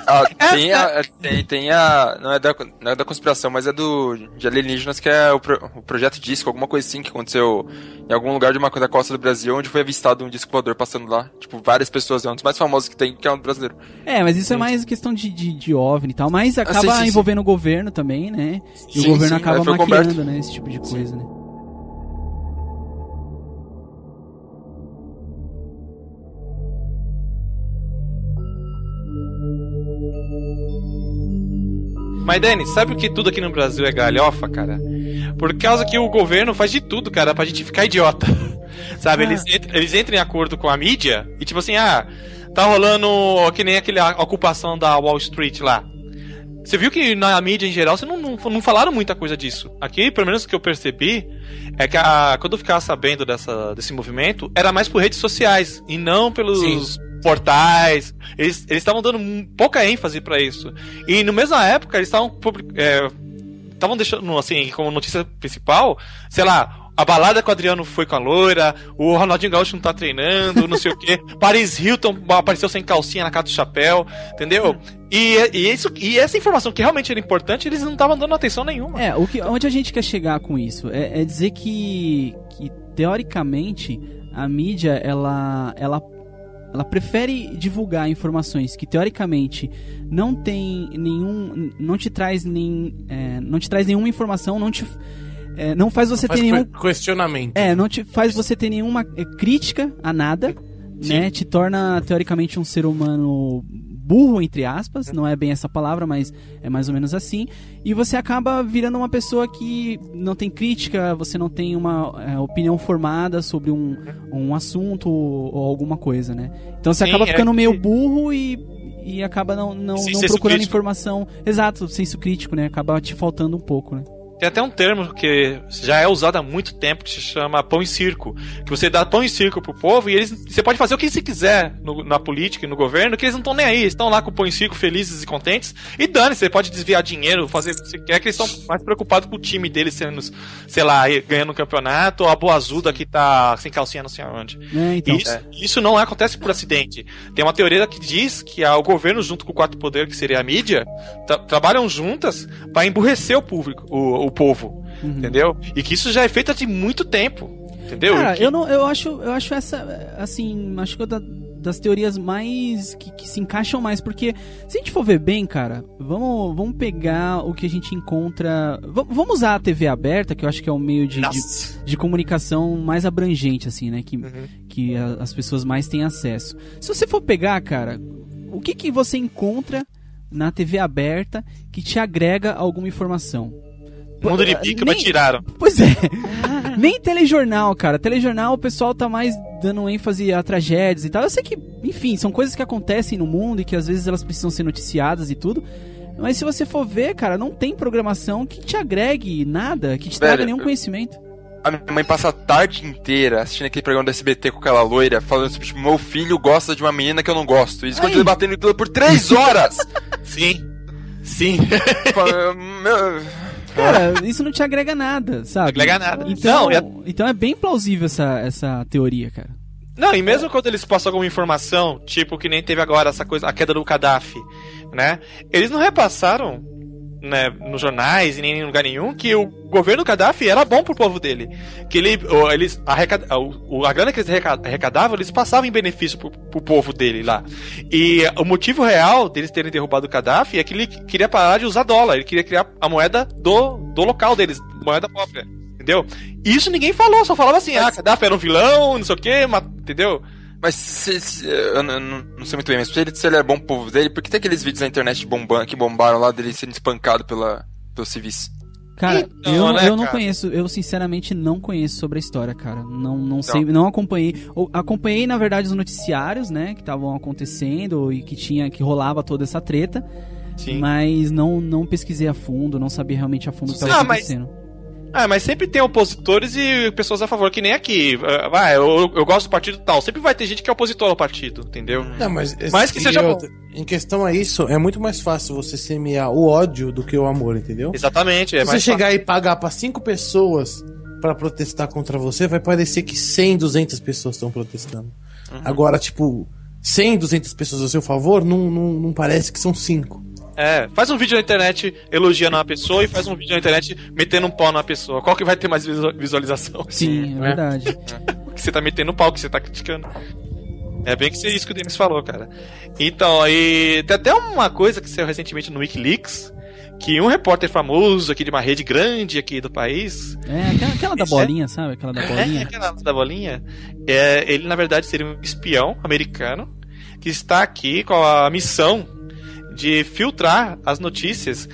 Ah, tem, a, tem, tem a. Não é, da, não é da conspiração, mas é do. De alienígenas, que é o, pro- o projeto disco, alguma coisa assim que aconteceu em algum lugar de uma da costa do Brasil, onde foi avistado um disco voador passando lá. Tipo, várias pessoas, é um dos mais famosos que tem, que é um brasileiro. É, mas isso é mais questão de, de, de OVNI e tal. Mas acaba sim, sim, sim. envolvendo o governo também, né? E Sim, o governo sim, acaba é, maquiando, coberto. né? Esse tipo de coisa, né? Mas, Dani, sabe o que tudo aqui no Brasil é galhofa, cara? Por causa que o governo faz de tudo, cara, pra gente ficar idiota. Sabe, Ah. eles, entram, eles entram em acordo com a mídia e tipo assim, ah, tá rolando ó, que nem aquele a ocupação da Wall Street lá. Você viu que na mídia em geral você não, não, não falaram muita coisa disso. Aqui, pelo menos o que eu percebi, é que a- quando eu ficava sabendo dessa, desse movimento, era mais por redes sociais e não pelos portais. Eles estavam dando pouca ênfase pra isso. E no mesma época, eles estavam é, estavam deixando assim como notícia principal, sei lá, a balada com o Adriano foi com a loira, o Ronaldinho Gaúcho não tá treinando, não sei o quê. Paris Hilton apareceu sem calcinha na casa do chapéu, entendeu? E, e, isso, e essa informação que realmente era importante, eles não estavam dando atenção nenhuma. É, o que, onde a gente quer chegar com isso? É, é dizer que, que, teoricamente, a mídia, ela, ela, ela prefere divulgar informações que, teoricamente, não tem nenhum... não te traz nem... é, não te traz nenhuma informação, não te... é, não faz você Faz ter nenhum... que- questionamento. É, não te faz você ter nenhuma é, crítica a nada, né? Te torna, teoricamente, um ser humano burro, entre aspas, não é bem essa palavra, mas é mais ou menos assim. E você acaba virando uma pessoa que não tem crítica, você não tem uma é, opinião formada sobre um, um assunto ou, ou alguma coisa, né? Então você Sim, acaba é ficando que- meio burro e, e acaba não, não, não procurando crítico. informação. Exato, senso crítico, né? Acaba te faltando um pouco, né? Tem até um termo que já é usado há muito tempo que se chama pão e circo. Que você dá pão e circo pro povo e eles. Você pode fazer o que você quiser no- na política e no governo, que eles não estão nem aí. Eles estão lá com o pão e circo felizes e contentes. E dane, você pode desviar dinheiro, fazer o que você quer, que eles estão mais preocupados com o time deles sendo, sei lá, ganhando um campeonato, ou a boa azuda que tá sem calcinha não sei aonde. né? Então, Isso, isso não acontece por acidente. Tem uma teoria que diz que o governo, junto com o quarto poder, que seria a mídia, tra- trabalham juntas para emburrecer o público, o, o povo, entendeu? E que isso já é feito há muito tempo, entendeu? Cara, que- eu não, eu acho, eu acho essa, assim, acho que é da- das teorias mais que, que se encaixam mais, porque se a gente for ver bem, cara, vamos, vamos pegar o que a gente encontra, va- vamos usar a TV aberta, que eu acho que é o meio de, de, de comunicação mais abrangente, assim, né, que, Uhum. que a- as pessoas mais têm acesso. Se você for pegar, cara, o que que você encontra na TV aberta que te agrega alguma informação? Mundo de pica, mas Nem- tiraram. Pois é. Nem telejornal, cara. Telejornal o pessoal tá mais dando ênfase a tragédias e tal. Eu sei que, enfim, são coisas que acontecem no mundo e que às vezes elas precisam ser noticiadas e tudo. Mas se você for ver, cara, não tem programação que te agregue nada, que te traga nenhum conhecimento. A minha mãe passa a tarde inteira assistindo aquele programa do SBT com aquela loira, falando sobre, tipo, meu filho gosta de uma menina que eu não gosto. E eles Aí. continuam debatendo aquilo por três horas! Sim. Sim. Meu... Cara, isso não te agrega nada, sabe? agrega nada. Então, Não, a- então é bem plausível essa, essa teoria, cara. Não, e mesmo quando eles passam alguma informação, tipo que nem teve agora essa coisa, a queda do Gaddafi, né? Eles não repassaram, né, nos jornais e nem em lugar nenhum que o governo Gaddafi era bom pro povo dele. Que ele, eles arrecad, o- a grana que eles arreca- arrecadavam, eles passavam em benefício pro, pro povo dele lá. E o motivo real deles terem derrubado o Gaddafi é que ele queria parar de usar dólar, ele queria criar a moeda do, do local deles, moeda própria. Entendeu? Isso ninguém falou, só falava assim, ah, Gaddafi era um vilão, não sei o quê, mas, entendeu? Mas se, se- eu não, não- sei muito bem, mas se ele, se ele é bom pro povo dele, por que tem aqueles vídeos na internet bomba, que bombaram lá dele sendo espancado pela, pelos civis? Cara, Então, eu, né, eu não cara? conheço, eu sinceramente não conheço sobre a história, cara. Não, não Então. sei, não acompanhei. Ou, acompanhei, na verdade, os noticiários, né, que estavam acontecendo e que tinha, que rolava toda essa treta. Sim. Mas não, não pesquisei a fundo, não sabia realmente a fundo o que estava mas- acontecendo. Ah, mas sempre tem opositores e pessoas a favor, que nem aqui. Ah, Vai, eu, eu gosto do partido tal. Sempre vai ter gente que é opositor ao partido, entendeu? Não, mas, Mas que seja bom. Em questão a isso, é muito mais fácil você semear o ódio do que o amor, entendeu? Exatamente. É Se você mais chegar e pagar pra cinco pessoas pra protestar contra você, vai parecer que 100, 200 pessoas estão protestando. Uhum. Agora, tipo, 100, 200 pessoas a seu favor, não, não, não parece que são cinco. É, faz um vídeo na internet elogiando uma pessoa e faz um vídeo na internet metendo um pau na pessoa. Qual que vai ter mais visu- visualização? Sim, é né? verdade. Que você tá metendo pau, que você tá criticando. É bem que isso que o Denis falou, cara. Então, e tem até uma coisa que saiu recentemente no Wikileaks, que um repórter famoso aqui de uma rede grande aqui do país, É, aquela, aquela da Isso é- bolinha, sabe? Aquela da É, bolinha. aquela da bolinha. É, ele, na verdade, seria um espião americano que está aqui com a missão de filtrar as notícias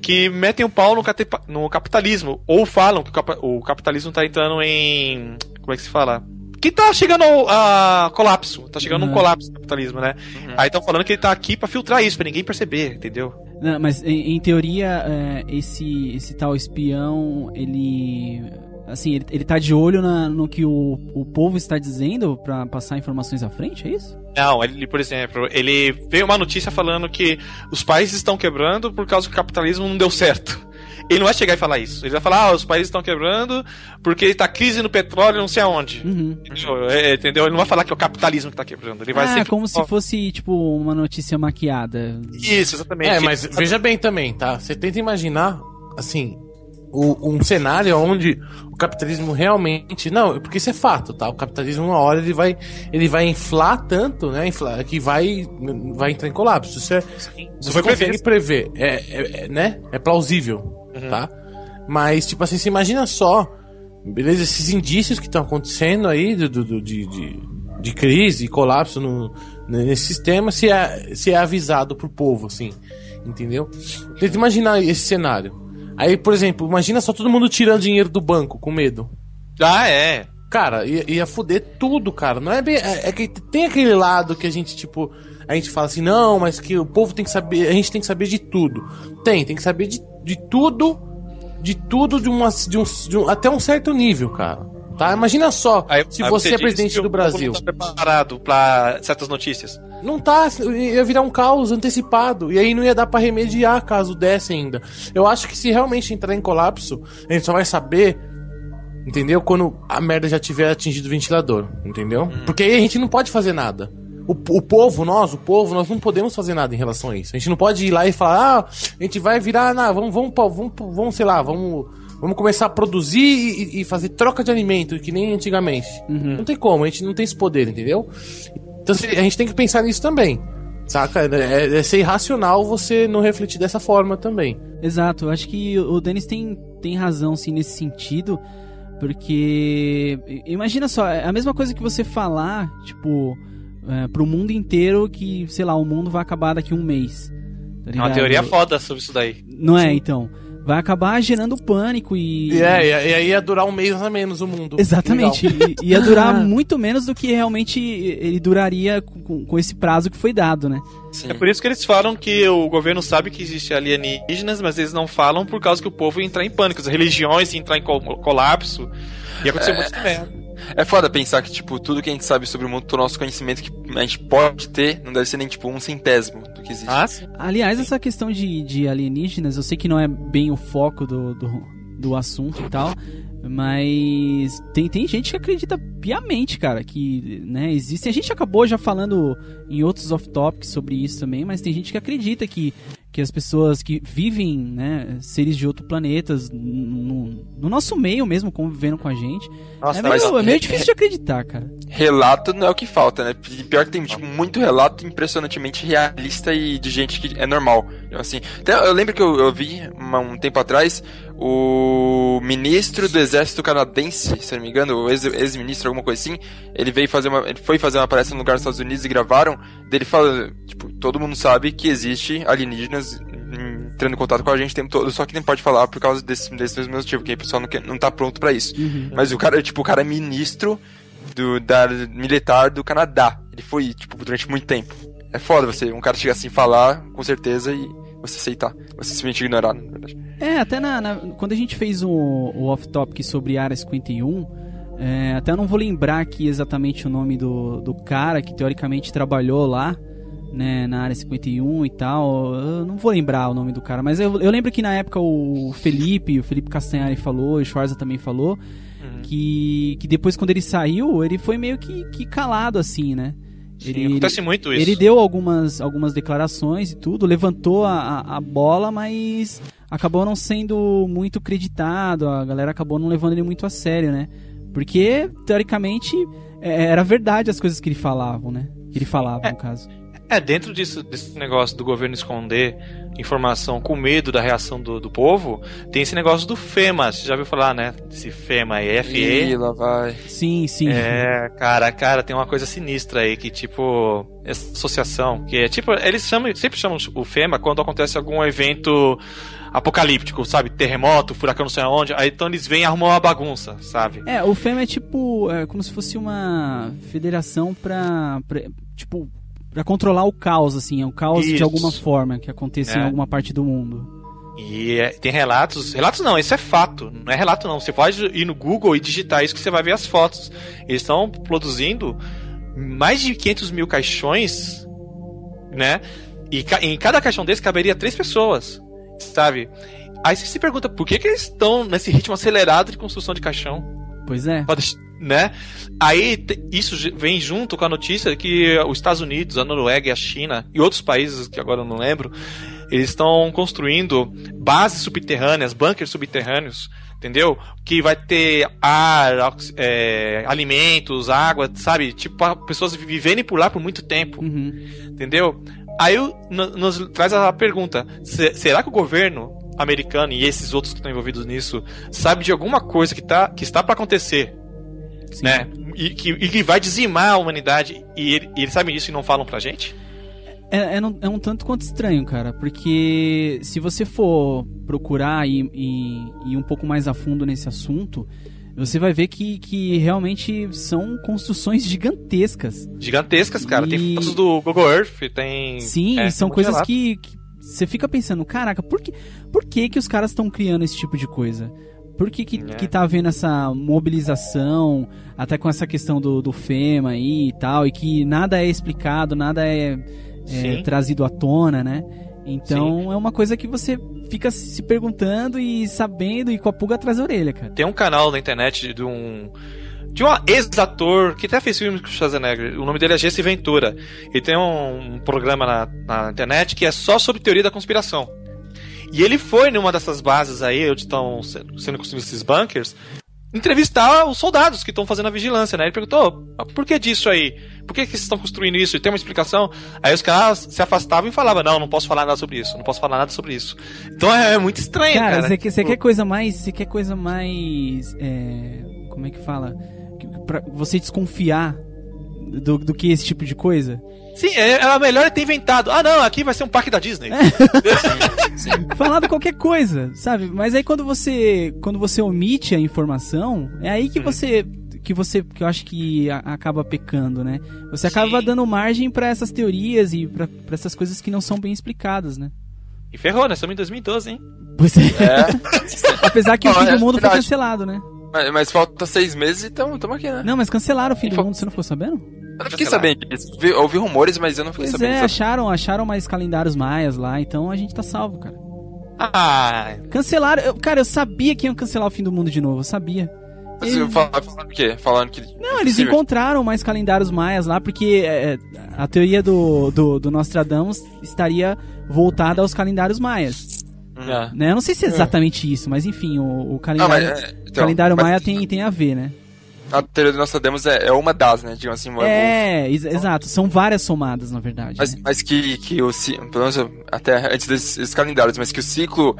que metem o pau no, no capitalismo. Ou falam que o, capa- o capitalismo está entrando em. Como é que se fala? Que tá chegando a colapso. Tá chegando um Uhum. colapso do capitalismo, né? Aí estão falando que ele tá aqui pra filtrar isso, pra ninguém perceber, entendeu? Não, mas em, em teoria, é, esse, esse tal espião, ele. Assim, ele, ele tá de olho na- no que o, o povo está dizendo pra passar informações à frente, é isso? Não, ele, por exemplo, ele veio uma notícia falando que os países estão quebrando por causa que o capitalismo não deu certo. Ele não vai chegar e falar isso. Ele vai falar, ah, os países estão quebrando porque tá crise no petróleo não sei aonde. Uhum. Entendeu? É, entendeu? Ele não vai falar que é o capitalismo que tá quebrando. Ele vai Ah, sempre. como se fosse, tipo, uma notícia maquiada. Isso, exatamente. É, mas veja bem também, tá? Você tenta imaginar, assim, o- um cenário onde o capitalismo realmente. Não, porque isso é fato, tá? O capitalismo, uma hora, ele vai, ele vai inflar tanto, né? Inflar, que vai, vai entrar em colapso. Isso é. Você foi consegue previsto. prever. É, é- é, né? É plausível, Uhum. tá? Mas, tipo assim, você imagina só, beleza? Esses indícios que estão acontecendo aí do, do- do- de, de, de crise e colapso no, nesse sistema, se é, se é avisado pro povo, assim, entendeu? Tenta imaginar esse cenário. Aí, por exemplo, imagina só todo mundo tirando dinheiro do banco com medo. Ah, é. Cara, ia, ia foder tudo, cara. Não é bem. É, é que tem aquele lado que a gente, tipo. A gente fala assim, não, mas que o povo tem que saber. A gente tem que saber de tudo. Tem, tem que saber de, de tudo. De tudo de, uma, de, um, de um- Até um certo nível, cara. Tá? Imagina só, Aí- se aí você é diz presidente do Brasil. Não tá preparado pra certas notícias. Não tá, ia virar um caos antecipado. E aí não ia dar pra remediar caso desse ainda. Eu acho que se realmente entrar em colapso, a gente só vai saber, entendeu? Quando a merda já tiver atingido o ventilador, entendeu? Porque aí a gente não pode fazer nada. O, o povo, nós, o povo, nós não podemos fazer nada em relação a isso. A gente não pode ir lá e falar, ah, a gente vai virar, vamos, vamos, vamos, vamos, sei lá, vamos, vamos começar a produzir e, e fazer troca de alimento, que nem antigamente. Não tem como, a gente não tem esse poder, entendeu? Então a gente tem que pensar nisso também. Saca? É, é ser irracional você não refletir dessa forma também. Exato, eu acho que o Denis tem, tem razão, sim, nesse sentido, porque imagina só, é a mesma coisa que você falar, tipo, é, pro mundo inteiro que, sei lá, o mundo vai acabar daqui a um mês. tá É uma teoria foda sobre isso daí. Não é, então. Vai acabar gerando pânico e. E, é, e, e aí ia durar um mês a menos o mundo. Exatamente. I- Ia durar muito menos do que realmente ele duraria com, com esse prazo que foi dado, né? Sim. É por isso que eles falam que o governo sabe que existe alienígenas, mas eles não falam por causa que o povo ia entrar em pânico, as religiões iam entrar em col- colapso. E aconteceu muito merda. É foda pensar que, tipo, tudo que a gente sabe sobre o mundo, todo o nosso conhecimento que a gente pode ter, não deve ser nem, tipo, um centésimo do que existe. Ah, sim. Aliás, essa questão de, de alienígenas, eu sei que não é bem o foco do, do, do assunto e tal. Mas tem, tem gente que acredita piamente, cara, que né, existe. A gente acabou já falando em outros off-topics sobre isso também, mas tem gente que acredita que, que as pessoas que vivem, né, seres de outros planetas, no, no nosso meio mesmo, convivendo com a gente. Nossa, é, meio, é meio difícil de acreditar, cara. Relato não é o que falta, né? Pior que tem tipo, muito relato impressionantemente realista e de gente que é normal. Então, Assim, eu lembro que eu, eu vi uma- um tempo atrás o ministro do exército canadense, se não me engano, o ex- ex-ministro, alguma coisa assim, ele veio fazer uma. Ele foi fazer uma palestra no lugar dos Estados Unidos e gravaram. Dele fala, tipo, todo mundo sabe que existe alienígenas entrando em contato com a gente o tempo todo, só que nem pode falar por causa desse, desse mesmo motivo, que o pessoal não, quer, não tá pronto pra isso. Mas o cara, tipo, o cara é ministro do, da militar do Canadá. Ele foi, tipo, durante muito tempo. É foda você, um cara chegar assim falar, com certeza, e você aceitar. Você simplesmente ignorar, na verdade. É, até na, na- quando a gente fez o, o off-topic sobre Área 51, é, até eu não vou lembrar aqui exatamente o nome do, do cara que teoricamente trabalhou lá, né, na Área 51 e tal. Eu não vou lembrar o nome do cara, mas eu, eu lembro que na época o Felipe, o Felipe Castanhari falou, o Schwarza também falou, que, que depois quando ele saiu, ele foi meio que, que calado assim, né? Sim, acontece muito isso. Ele deu algumas, algumas declarações e tudo, levantou a, a bola, mas acabou não sendo muito creditado, a galera acabou não levando ele muito a sério, né? Porque, teoricamente, é, era verdade as coisas que ele falavam, né? Que ele falava, no caso. É, dentro disso, desse negócio do governo esconder informação com medo da reação do, do povo, tem esse negócio do FEMA. Você já ouviu falar, né? Esse FEMA aí, Ih, FE. lá vai. Sim, sim. É, cara, cara, tem uma coisa sinistra aí que, tipo, essa associação, que é tipo, eles chamam, sempre chamam o FEMA quando acontece algum evento apocalíptico, sabe? Terremoto, furacão não sei aonde, aí então eles vêm e arrumam uma bagunça, sabe? É, o FEMA é tipo, é como se fosse uma federação pra, pra tipo, pra controlar o caos, assim, é o caos de Isso. alguma forma que aconteça em É. alguma parte do mundo. E é, tem relatos, relatos não, isso é fato, não é relato não. Você pode ir no Google e digitar isso que você vai ver as fotos. Eles estão produzindo mais de 500 mil caixões, né? E ca- em cada caixão desse caberia três pessoas, sabe? Aí você se pergunta por que, que eles estão nesse ritmo acelerado de construção de caixão? Pois é. Pode, né? Aí isso vem junto com a notícia que os Estados Unidos, a Noruega e a China e outros países que agora eu não lembro, eles estão construindo bases subterrâneas, bunkers subterrâneos, entendeu? Que vai ter ar, é, alimentos, água, sabe? Tipo, pessoas viverem por lá por muito tempo, Uhum. entendeu? Aí nos traz a pergunta: se- será que o governo americano e esses outros que estão envolvidos nisso sabe de alguma coisa que, tá, que está para acontecer, Sim. né? E que, e que vai dizimar a humanidade e, ele- e eles sabem disso e não falam pra gente? É, é, não- é um tanto quanto estranho, cara, porque se você for procurar e, e, e ir um pouco mais a fundo nesse assunto, você vai ver que, que realmente são construções gigantescas. Gigantescas, cara. E- Tem fotos do Google Earth, tem. Sim, é, são tem coisas relato. que, você fica pensando, caraca, por que, por que, que os caras estão criando esse tipo de coisa? Por que, que, É. que tá havendo essa mobilização, até com essa questão do, do FEMA aí e tal, e que nada é explicado, nada é, é Sim. trazido à tona, né? Então é uma coisa que você fica se perguntando e sabendo e com a pulga atrás da orelha, cara. Tem um canal na internet de um. De um ex-ator que até fez filmes com o Schwarzenegger. O nome dele é Jesse Ventura. Ele tem um, um programa na, na internet que é só sobre teoria da conspiração. E ele foi numa dessas bases aí, onde estão sendo construídos esses bunkers, entrevistar os soldados que estão fazendo a vigilância, né? Ele perguntou, "Ah, por que disso aí? Por que, que vocês estão construindo isso? E tem uma explicação? Aí os caras se afastavam e falavam, não, não posso falar nada sobre isso, não posso falar nada sobre isso. Então é, é muito estranho, cara. Cara, você quer, Tipo, quer coisa mais. Você quer coisa mais. é, como é que fala? Pra você desconfiar do, do que esse tipo de coisa? Sim, é, é melhor ter inventado. Ah, não, aqui vai ser um parque da Disney. Falado qualquer coisa, sabe? Mas aí quando você quando você omite a informação, é aí que você que você que eu acho que a- acaba pecando, né? Você acaba Sim. dando margem pra essas teorias e pra pra essas coisas que não são bem explicadas, né? E ferrou, né? Estamos em 2012, hein? Pois é. É, Apesar que o fim é do mundo foi cancelado, né? Mas, mas falta seis meses e tamo, tamo aqui, né? Não, mas cancelaram o fim do mundo, você não ficou sabendo? Eu não fiquei sabendo disso. Ouvi rumores, mas eu não fiquei Pois sabendo é, disso. acharam, acharam mais calendários maias lá, então a gente tá salvo, cara. Ah, Cancelaram. eu- cara, eu sabia que iam cancelar o fim do mundo de novo, eu sabia. Mas Eles- fala- Falando o quê? Falando que. Não, eles encontraram mais calendários maias lá, porque é, a teoria do, do, do Nostradamus estaria voltada aos calendários maias. É. Né? Eu não sei se é exatamente isso, mas enfim, o, o Não, calendário, mas, é, então, calendário mas maia tem, tem a ver, né? A teoria do Nostradamus é, é uma das, né? Digamos assim, uma- É, ex- exato. São várias somadas, na verdade. Mas, né? mas que, que o ci- pelo menos até antes desses calendários, mas que o ciclo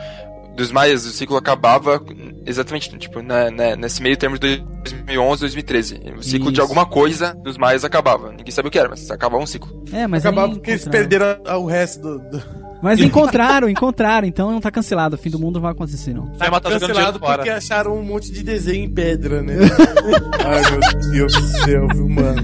dos maias, o ciclo acabava exatamente, tipo, né, né, nesse meio termo de 2011, 2013. O ciclo Isso. de alguma coisa dos maias acabava. Ninguém sabia o que era, mas acabava um ciclo. É, mas Acabava porque eles perderam o resto do. do... Mas encontraram, encontraram, então não tá cancelado. O fim do mundo não vai acontecer, não. Jogando dinheiro cancelado fora. porque acharam um monte de desenho em pedra, né? Ai, meu Deus do céu, viu, mano?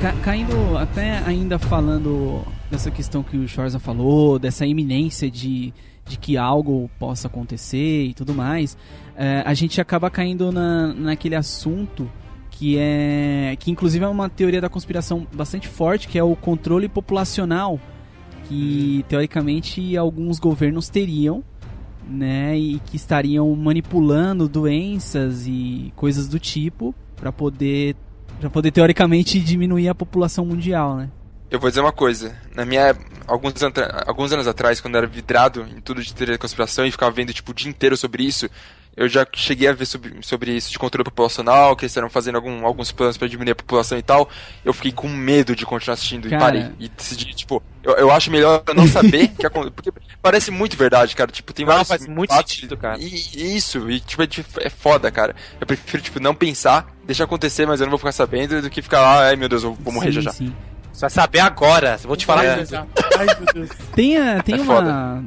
Ca- caindo até ainda falando dessa questão que o Schwarza falou, dessa iminência de, de que algo possa acontecer e tudo mais, é, a gente acaba caindo na, naquele assunto que é que inclusive é uma teoria da conspiração bastante forte, que é o controle populacional, que teoricamente alguns governos teriam, né, e que estariam manipulando doenças e coisas do tipo para poder Pra poder, teoricamente, diminuir a população mundial, né? Eu vou dizer uma coisa. Na minha. Alguns, alguns anos atrás, quando eu era vidrado em tudo de teoria da conspiração e ficava vendo tipo, o dia inteiro sobre isso, eu já cheguei a ver sobre, sobre isso de controle populacional, que eles estavam fazendo algum, alguns planos pra diminuir a população e tal. Eu fiquei com medo de continuar assistindo Cara. e parei. E decidi, tipo, eu, eu acho melhor eu não saber que acon- Porque parece muito verdade, cara. Tipo, tem Não, vários. faz muito fatos- sentido, cara. E, isso, e tipo, é, é foda, cara. Eu prefiro, tipo, não pensar, deixar acontecer, mas eu não vou ficar sabendo, do que ficar lá, ai meu Deus, eu vou morrer sim, já já. Sim. Você vai saber agora. Vou te falar. É. Ai, meu Deus. Tem, a- tem É uma.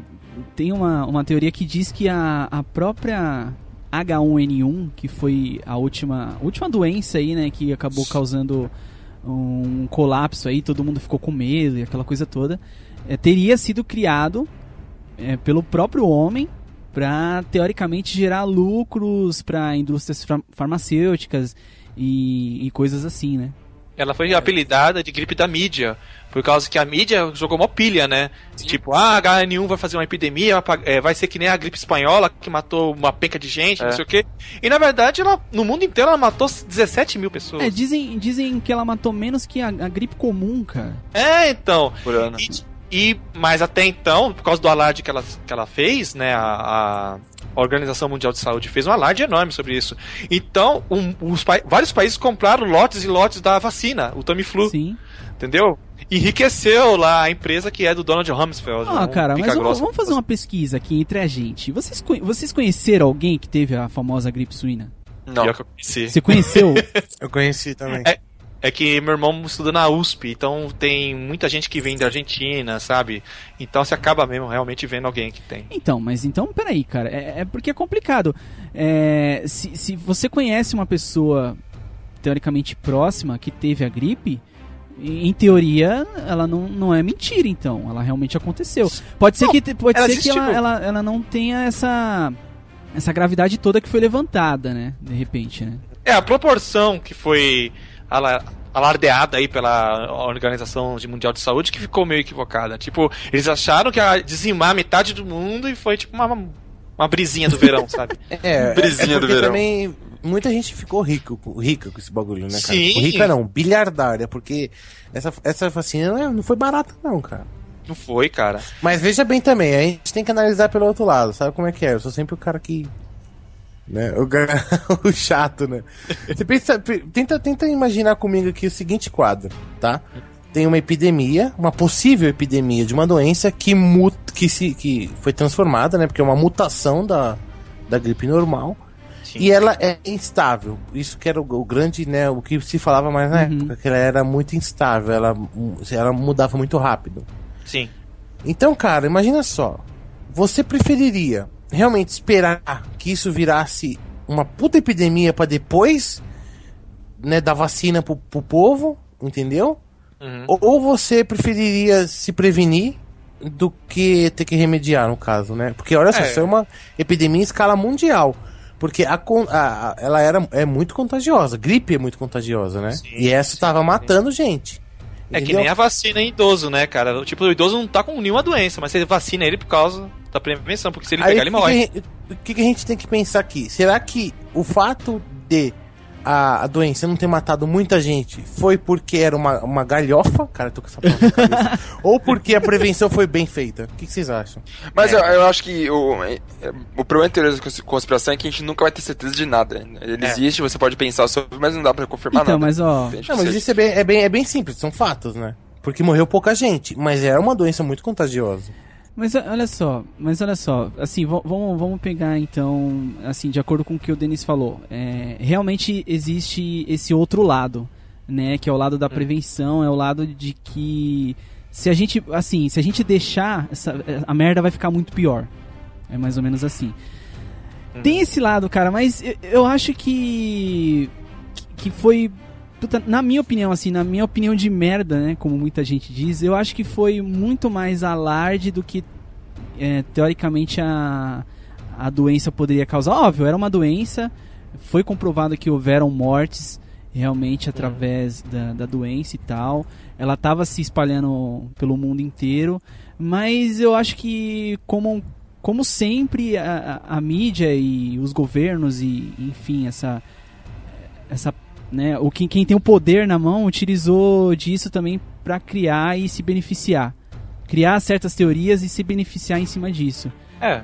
Tem uma, uma teoria que diz que a, a própria H1N1, que foi a última, última doença aí, né, que acabou causando um colapso aí, todo mundo ficou com medo e aquela coisa toda, eh, teria sido criado eh, pelo próprio homem para teoricamente gerar lucros para indústrias far- farmacêuticas e, e coisas assim, né? Ela foi apelidada de gripe da mídia. Por causa que a mídia jogou uma pilha, né? Tipo, ah, a H1N1 vai fazer uma epidemia, vai é, vai ser que nem a gripe espanhola que matou uma penca de gente, não É. sei o quê. E na verdade, ela, no mundo inteiro, ela matou 17 mil pessoas. É, dizem, dizem que ela matou menos que a, a gripe comum, cara. É, então. Por ano. E, e- mas até então, por causa do alarde que ela, que ela fez, né, a, a Organização Mundial de Saúde fez um alarde enorme sobre isso. Então, um- os pa- vários países compraram lotes e lotes da vacina, o Tamiflu, Sim. entendeu? Enriqueceu lá a empresa que é do Donald Rumsfeld. Ah, um cara, mas vamos, vamos fazer uma pesquisa aqui entre a gente. Vocês, vocês conheceram alguém que teve a famosa gripe suína? Não. Pior que eu conheci. Você conheceu? Eu conheci também. É. É que meu irmão estuda na USP, então tem muita gente que vem da Argentina, sabe? Então você acaba mesmo realmente vendo alguém que tem. então, mas então, peraí, cara. É, é porque é complicado. É, se, se você conhece uma pessoa teoricamente próxima que teve a gripe, em teoria, ela não, não é mentira, então. Ela realmente aconteceu. Pode ser Não, que, pode ela ser que ela, existiu. ela, ela não tenha essa, essa gravidade toda que foi levantada, né? De repente, né? É, a proporção que foi alardeada aí pela Organização de Mundial de Saúde que ficou meio equivocada. Tipo, eles acharam que ia dizimar metade do mundo e foi tipo uma, uma brisinha do verão, sabe? É, Brisinha é do porque verão. também muita gente ficou rico, rica com esse bagulho, né, cara? Sim. Rica não, bilhardária, porque essa, essa vacina não, é- não foi barata não, cara. Não foi, cara. Mas veja bem também, a gente tem que analisar pelo outro lado, sabe como é que é? Eu sou sempre o cara que. Né? O, o chato, né? Você pensa, pe- tenta, tenta imaginar comigo aqui o seguinte quadro, tá? Tem uma epidemia, uma possível epidemia de uma doença que, mut, que, se, que foi transformada, né? Porque é uma mutação da, da gripe normal. Sim. E ela é instável. Isso que era o, o grande, né? O que se falava mais na Uhum. época, que ela era muito instável, ela, ela mudava muito rápido. Sim. Então, cara, imagina só. Você preferiria realmente esperar que isso virasse uma puta epidemia pra depois, né, dar vacina pro, pro povo, entendeu? Uhum. Ou, ou você preferiria se prevenir do que ter que remediar, no caso, né? Porque olha só, É. isso é uma epidemia em escala mundial. Porque a, a- ela era, é muito contagiosa. Gripe é muito contagiosa, né? Sim, e essa sim, tava sim. matando É que nem a vacina em idoso, né, cara? Tipo, o idoso não tá com nenhuma doença, mas você vacina ele por causa da prevenção, porque se ele Aí, pegar, ele morre. O que, que a gente tem que pensar aqui? Será que o fato de a, a doença não ter matado muita gente foi porque era uma, uma galhofa? Cara, eu tô com essa palavra na cabeça. Ou porque a prevenção foi bem feita? O que, que vocês acham? Mas eu, eu acho que o, é, o problema da teoria da cons- conspiração é que a gente nunca vai ter certeza de nada. Ele É. existe, você pode pensar sobre, mas não dá pra confirmar Então, nada. mas ó, Não, mas isso é bem, é, bem, é bem simples, são fatos, né? Porque morreu pouca gente, mas era uma doença muito contagiosa. Mas olha só, mas olha só, assim, va- vamos, vamos pegar então, assim, de acordo com o que o Denis falou, é, realmente existe esse outro lado, né, que é o lado da prevenção, é o lado de que se a gente, assim, se a gente deixar, essa, a merda vai ficar muito pior, é mais ou menos assim. Tem esse lado, cara, mas eu, eu acho que que foi puta, na minha opinião, assim, na minha opinião de merda, né, como muita gente diz, eu acho que foi muito mais alarde do que é, teoricamente a a doença poderia causar. Óbvio, era uma doença, foi comprovado que houveram mortes realmente através da, da doença e tal. Ela estava se espalhando pelo mundo inteiro, mas eu acho que como como sempre a, a, a mídia e os governos e enfim essa essa né, o quem, quem tem o poder na mão utilizou disso também para criar e se beneficiar, criar certas teorias e se beneficiar em cima disso. É.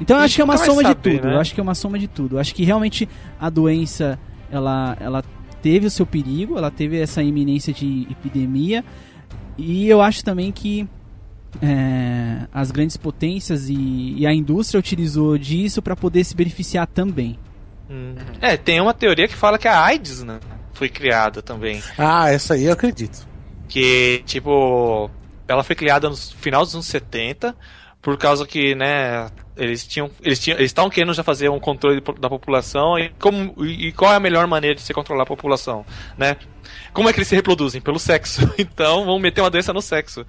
Então eu acho que é uma soma de saber, tudo. né? Eu acho que é uma soma de tudo. Eu acho que realmente a doença ela ela teve o seu perigo, ela teve essa iminência de epidemia e eu acho também que é, as grandes potências e, e a indústria utilizou disso para poder se beneficiar também. Hum. É, tem uma teoria que fala que a AIDS, né, foi criada também. Ah, essa aí eu acredito. Que, tipo, ela foi criada no final dos anos 70, por causa que, né, eles tinham. Eles tinham. Eles estavam querendo já fazer um controle da população e como. E qual é a melhor maneira de se controlar a população, né? Como é que eles se reproduzem? Pelo sexo. Então vamos meter uma doença no sexo.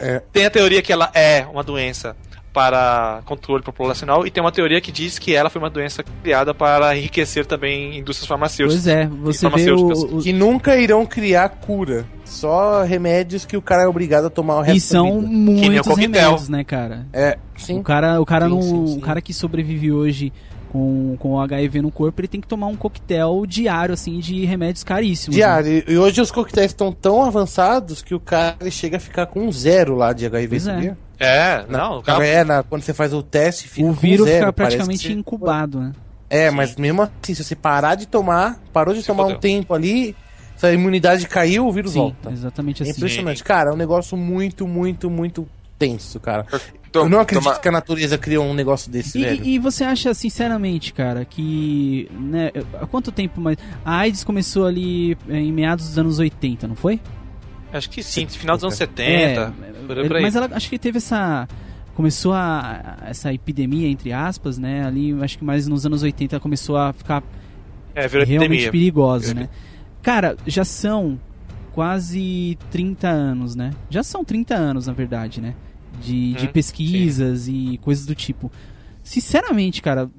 É. Tem a teoria que ela é uma doença para controle populacional e tem uma teoria que diz que ela foi uma doença criada para enriquecer também indústrias farmacêuticas. Pois é, você vê o, o, Que nunca irão criar cura. Só remédios que o cara é obrigado a tomar o resto e são da vida. muitos remédios, né, cara? É, sim. O cara, o cara Sim, não, sim, sim. o cara que sobrevive hoje com, com o HIV no corpo, ele tem que tomar um coquetel diário assim de remédios caríssimos. né? Diário. E hoje os coquetéis estão tão avançados que o cara chega a ficar com um zero lá de HIV, Pois é. sabia? É, não, o cara É, na- quando você faz o teste, fica O vírus zero, fica praticamente você- incubado, né? É, mas mesmo assim, se você parar de tomar, parou de Se tomar fodeu. um tempo ali, se a imunidade caiu, o vírus Sim, volta. exatamente É assim. impressionante. Cara, é um negócio muito, muito, muito tenso, cara. Eu não acredito toma- que a natureza criou um negócio desse, velho. E, e você acha, sinceramente, cara, que. Né, há quanto tempo mais. A AIDS começou ali eh, em meados dos anos 80, não foi? Acho que sim, final dos anos É, 70. por aí, por aí. mas ela acho que teve essa. Começou a, essa epidemia, entre aspas, né? Ali, acho que mais nos anos 80 ela começou a ficar É, realmente epidemia. perigosa, né? Cara, já são quase 30 anos, né? Já são 30 anos, na verdade, né? De, de Hum, pesquisas e coisas do tipo. Sinceramente, cara,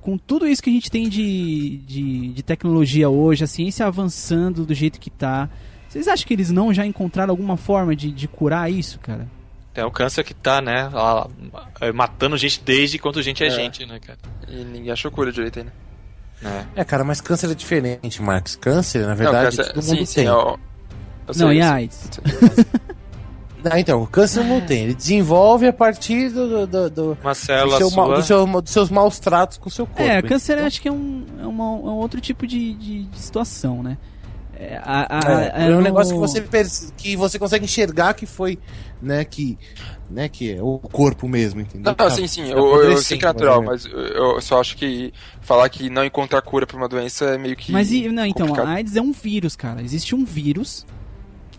com tudo isso que a gente tem de, de, de tecnologia hoje, a ciência avançando do jeito que tá, vocês acham que eles não já encontraram alguma forma de, de curar isso, cara? É o câncer que tá, né, lá, é, matando gente desde quando gente é, É. gente, né, cara. E ninguém achou cura direito ainda. É. É, cara, mas câncer é diferente, Marcos. Câncer, na verdade, câncer- todo sim, mundo sim, tem. eu- eu sei, não, e eu. AIDS? Ah, então, o câncer mundo tem. Ele desenvolve a partir do, do, do, do célula seu sua. do seu- dos seus maus tratos com o seu corpo. É, câncer Então, acho que é um, é uma- é um outro tipo de, de, de situação, né? É, a- a- É, é um no- negócio que você, que você consegue enxergar que foi, né, que, né, que é o corpo mesmo, entendeu? Não, Tá- sim, sim, tá eu, eu sei que é natural, ou mas eu só acho que falar que não encontrar cura pra uma doença é meio que. Mas e, não, então, complicado. a AIDS é um vírus, cara. Existe um vírus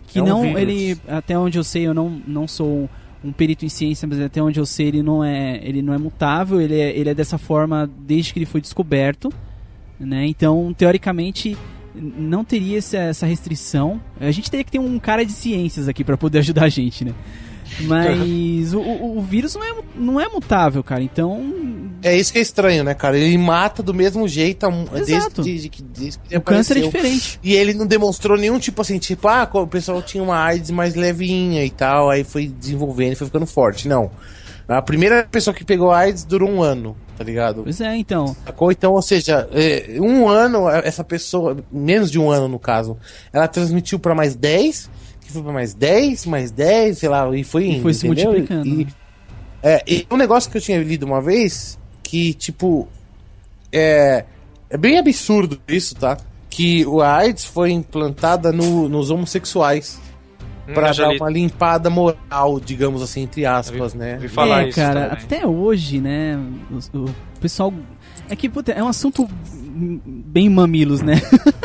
que É um não, vírus. ele, até onde eu sei, eu não, não sou um perito em ciência, mas até onde eu sei, ele não é, ele não é mutável, ele é, ele é dessa forma desde que ele foi descoberto, né? Então, teoricamente, não teria essa, restrição. A gente teria que ter um cara de ciências aqui para poder ajudar a gente, né? Mas o, o, o vírus não é, não é mutável, cara. Então. É isso que é estranho, né, cara? Ele mata do mesmo jeito Exato. desde, desde, desde que O câncer é apareceu. diferente. E ele não demonstrou nenhum tipo assim, tipo, ah, o pessoal tinha uma AIDS mais levinha e tal, aí foi desenvolvendo e foi ficando forte. Não. A primeira pessoa que pegou AIDS durou um ano, tá ligado? Pois é, então. Sacou? Então, ou seja, é, um ano, essa pessoa, menos de um ano no caso, ela transmitiu pra mais 10, que foi pra mais 10, mais 10, sei lá, e foi indo, foi se entendeu? multiplicando, E, né? é, e um negócio que eu tinha lido uma vez, que, tipo, é, é bem absurdo isso, tá? Que o AIDS foi implantada no- nos homossexuais. Pra Hum, já dar li- uma limpada moral, digamos assim, entre aspas, né? vi falar é, isso cara, também. até hoje, né? O, o pessoal. É que, puta, é um assunto bem mamilos, né?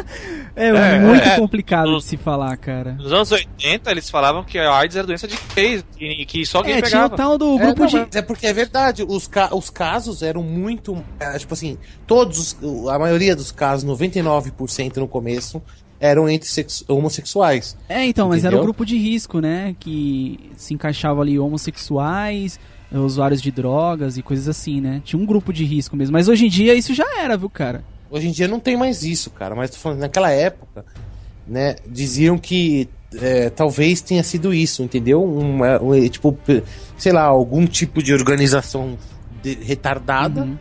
é, É, muito é. complicado Nos- de se falar, cara. Nos anos 80, eles falavam que a AIDS era doença de gays e que só quem É, tinha o pegava. tal do É, grupo não, de. é porque é verdade, os, ca os casos eram muito. é, tipo assim, todos, os- a maioria dos casos, 99% no começo, eram entre sex- homossexuais. É, então, mas era Entendeu? grupo de risco, né? Que se encaixava ali homossexuais, usuários de drogas e coisas assim, né? Tinha um grupo de risco mesmo. Mas hoje em dia isso já era, viu, cara? Hoje em dia não tem mais isso, cara, mas tô falando, naquela época, né, diziam que é, talvez tenha sido isso, entendeu? Uma, um, tipo, pe- sei lá, algum tipo de organização de- retardada, Uhum.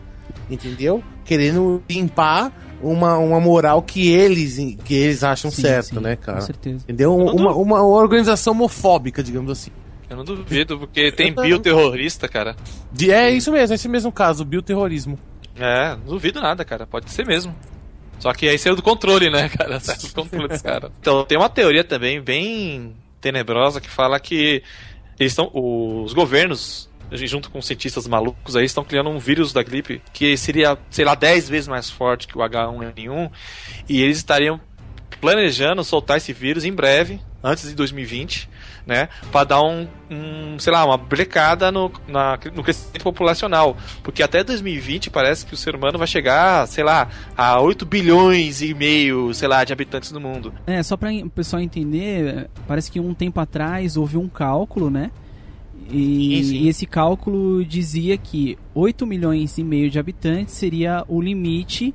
entendeu? Querendo limpar uma, uma moral que eles, que eles acham Sim, certo, sim, né, cara? Com certeza. Entendeu? Uma, uma organização homofóbica, digamos assim. Eu não duvido, porque tem bioterrorista, cara. De- é isso mesmo, é esse mesmo caso, bioterrorismo. É, não duvido nada, cara. Pode ser mesmo. Só que aí saiu do controle, né, cara? Saiu do controle dos caras. Então, tem uma teoria também bem tenebrosa que fala que eles estão. Os governos, junto com cientistas malucos aí, estão criando um vírus da gripe que seria, sei lá, 10 vezes mais forte que o H1N1. E eles estariam planejando soltar esse vírus em breve, antes de 2020, né? Pra dar um, um, sei lá, uma brecada no, na- no crescimento populacional. Porque até 2020 parece que o ser humano vai chegar, sei lá, a 8 bilhões e meio, sei lá, de habitantes no mundo. É, só para o pessoal entender, parece que um tempo atrás houve um cálculo, né? E, Sim, sim. e esse cálculo dizia que 8 milhões e meio de habitantes seria o limite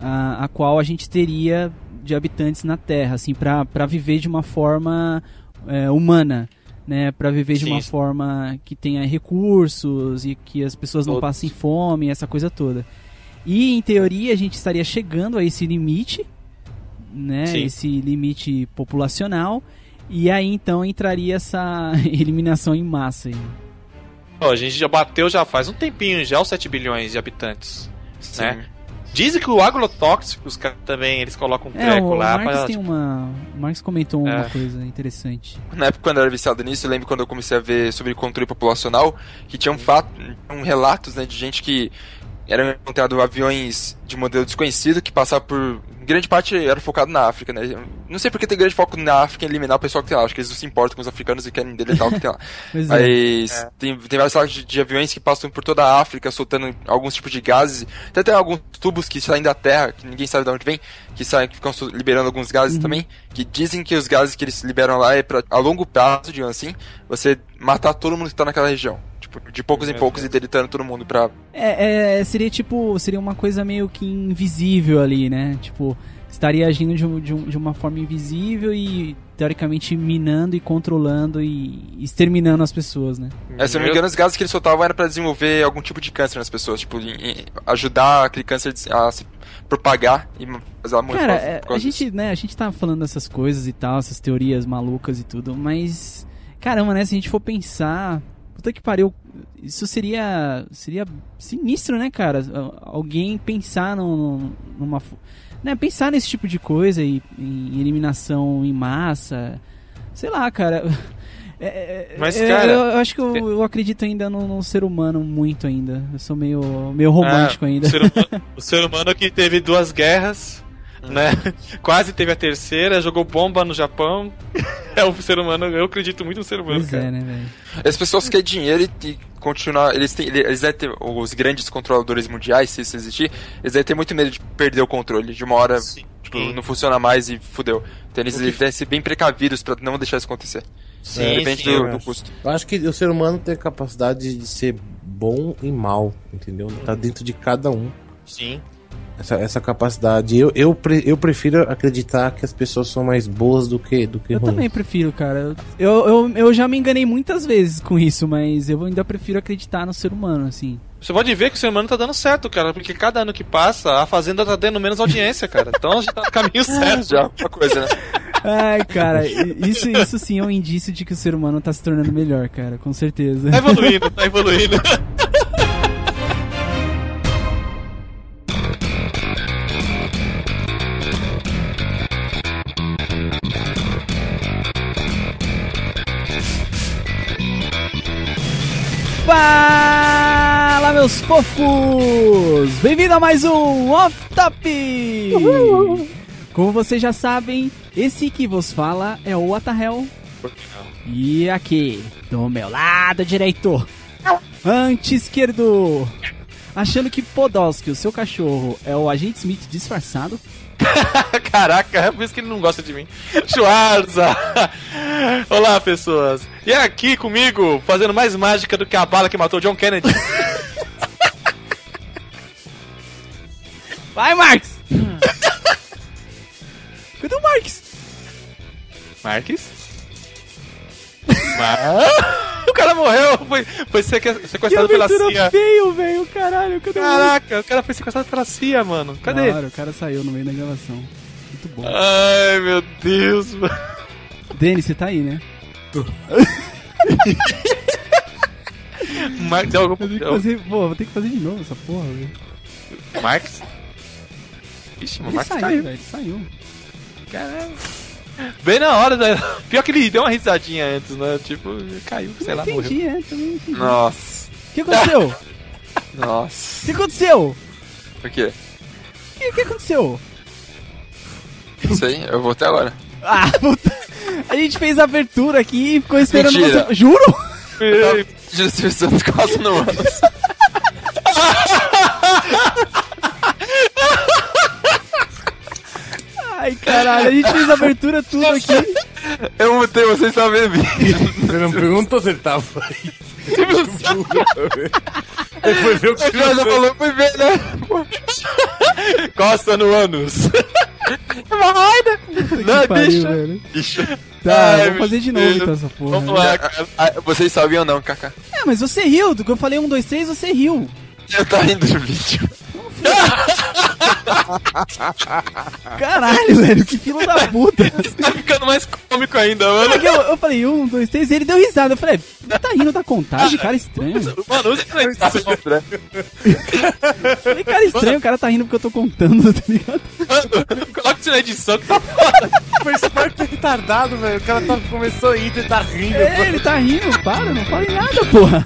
a, a qual a gente teria de habitantes na Terra, assim, para viver de uma forma é, humana, né? Para viver de Sim, uma sim. forma que tenha recursos e que as pessoas não passem fome, essa coisa toda. E em teoria a gente estaria chegando a esse limite, né? Esse limite populacional. E aí então entraria essa eliminação em massa aí. Ó, a gente já bateu já faz um tempinho já os 7 bilhões de habitantes, né? Dizem que o agrotóxico, os caras também, eles colocam um É, treco o lá Marx pra, tem tipo, uma. O Marx comentou uma É. coisa interessante. Na época, quando eu era viciado nisso, eu lembro quando eu comecei a ver sobre controle populacional, que tinha um fato, um relatos, né, de gente que eram encontrados aviões de modelo desconhecido que passavam por. Grande parte era focado na África, né? Não sei porque tem grande foco na África em eliminar o pessoal que tem lá. Acho que eles não se importam com os africanos e querem deletar o que tem lá. É. Mas tem, tem vários relatos de, de aviões que passam por toda a África, soltando alguns tipos de gases. Até tem alguns tubos que saem da Terra, que ninguém sabe de onde vem, que saem, que ficam liberando alguns gases Uhum. também. Que dizem que os gases que eles liberam lá é pra, a longo prazo, digamos assim, você matar todo mundo que tá naquela região. Tipo, de poucos em Meu poucos Deus. e deletando todo mundo pra. É, é, seria tipo. Seria uma coisa meio que invisível ali, né? Tipo, estaria agindo de, um- de de uma forma invisível e teoricamente minando e controlando e exterminando as pessoas, né? É, se eu não me engano, os gases que eles soltavam era pra desenvolver algum tipo de câncer nas pessoas, tipo, em- em- ajudar aquele câncer a se propagar e fazer morrer Cara, causa- é, por a disso. gente, né, a gente tá falando dessas coisas e tal, essas teorias malucas e tudo, mas caramba, né, se a gente for pensar, puta que pariu, isso seria seria sinistro, né, cara? Alguém pensar num- numa né, pensar nesse tipo de coisa e em eliminação em massa. Sei lá, cara. É, é, Mas, eu, cara, eu, eu acho que eu, eu acredito ainda no, no ser humano muito ainda. Eu sou meio meio romântico É, ainda. O ser, humano, o ser humano que teve duas guerras, Hum. né? Quase teve a terceira, jogou bomba no Japão. É o ser humano, eu acredito muito no ser humano, Pois cara. é, né, velho? As pessoas querem dinheiro e, e continuar. Eles têm. Eles devem ter. Os grandes controladores mundiais, se isso existir, eles devem ter muito medo de perder o controle. De uma hora, Sim. tipo, não funciona mais e fudeu. Então eles que- devem ser bem precavidos pra não deixar isso acontecer. Sim, Depende sim. do, eu do acho. custo. Eu acho que o ser humano tem a capacidade de ser bom e mal, entendeu? Tá dentro de cada um. Sim. Essa, essa capacidade. Eu, eu, pre- eu prefiro acreditar que as pessoas são mais boas do que, do que Eu ruins. também prefiro, cara. Eu, eu, eu já me enganei muitas vezes com isso, mas eu ainda prefiro acreditar no ser humano, assim. Você pode ver que o ser humano tá dando certo, cara, porque cada ano que passa, a Fazenda tá tendo menos audiência, cara. Então a gente tá no caminho certo. Já, uma coisa, né? Ai, cara, isso, isso sim é um indício de que o ser humano tá se tornando melhor, cara, com certeza. Tá evoluindo, tá evoluindo. meus fofos! Bem-vindo a mais um Off Top! Como vocês já sabem, esse que vos fala é o Atahel. E aqui, do meu lado direito, anti-esquerdo, achando que Podolski, o seu cachorro, é o agente Smith disfarçado. Caraca, é por isso que ele não gosta de mim. Schwarza! Olá, pessoas. E aqui comigo, fazendo mais mágica do que a bala que matou John Kennedy. Vai, Marx! Cadê o Marx? Marques? Mar... o cara morreu, foi, foi seque- Que sequestrado pela CIA. feio, velho, caralho, cadê o Marx? Caraca, o cara foi sequestrado pela CIA, mano. Cadê? Hora, o cara saiu no meio da gravação. Muito bom. Ai, meu Deus, mano. Denis, você tá aí, né? Mar... Deu algum... Que fazer, pô, vou ter que fazer de novo essa porra, velho. Marx? Ixi, o Ele saiu, caiu. velho, ele saiu. Caramba. Bem na hora, né? Pior que ele deu uma risadinha antes, né? Tipo, caiu, sei lá, morreu. entendi, é, também entendi. Nossa. O que aconteceu? O Nossa. que aconteceu? Por quê? O que, que aconteceu? Não sei, eu vou até agora. Ah, puta. A gente fez a abertura aqui e ficou esperando Mentira. você. Juro? Eu tava justificando quase no. Ai, caralho, a gente fez a abertura tudo aqui. Eu mutei, vocês vendo vídeo. Você não perguntou se ele tava aí. Ele foi ver o que O cara já falou, foi ver, né? Costa no ânus. Não, Não, bicho. velho. Bicho. Tá, Ai, vou meu fazer de novo então essa porra. Vamos lá, cara. Ah, Vocês sabiam não, Kaká? É, mas você riu, do que eu falei um, dois, três, você riu. Eu tava rindo do vídeo. Caralho, velho, que fila da puta. Tá ficando mais cômico ainda, mano. Eu, eu falei um, dois, três, e ele deu risada. Eu falei, tá rindo da contagem, cara estranho. Mano, os três. Falei, cara estranho, o cara tá rindo porque eu tô contando, tá ligado? Mano, coloca isso na edição que tá Foi esperto retardado, velho. O cara tá, começou a ir e tá rindo. É, ele tá rindo, para, não fala em nada, porra.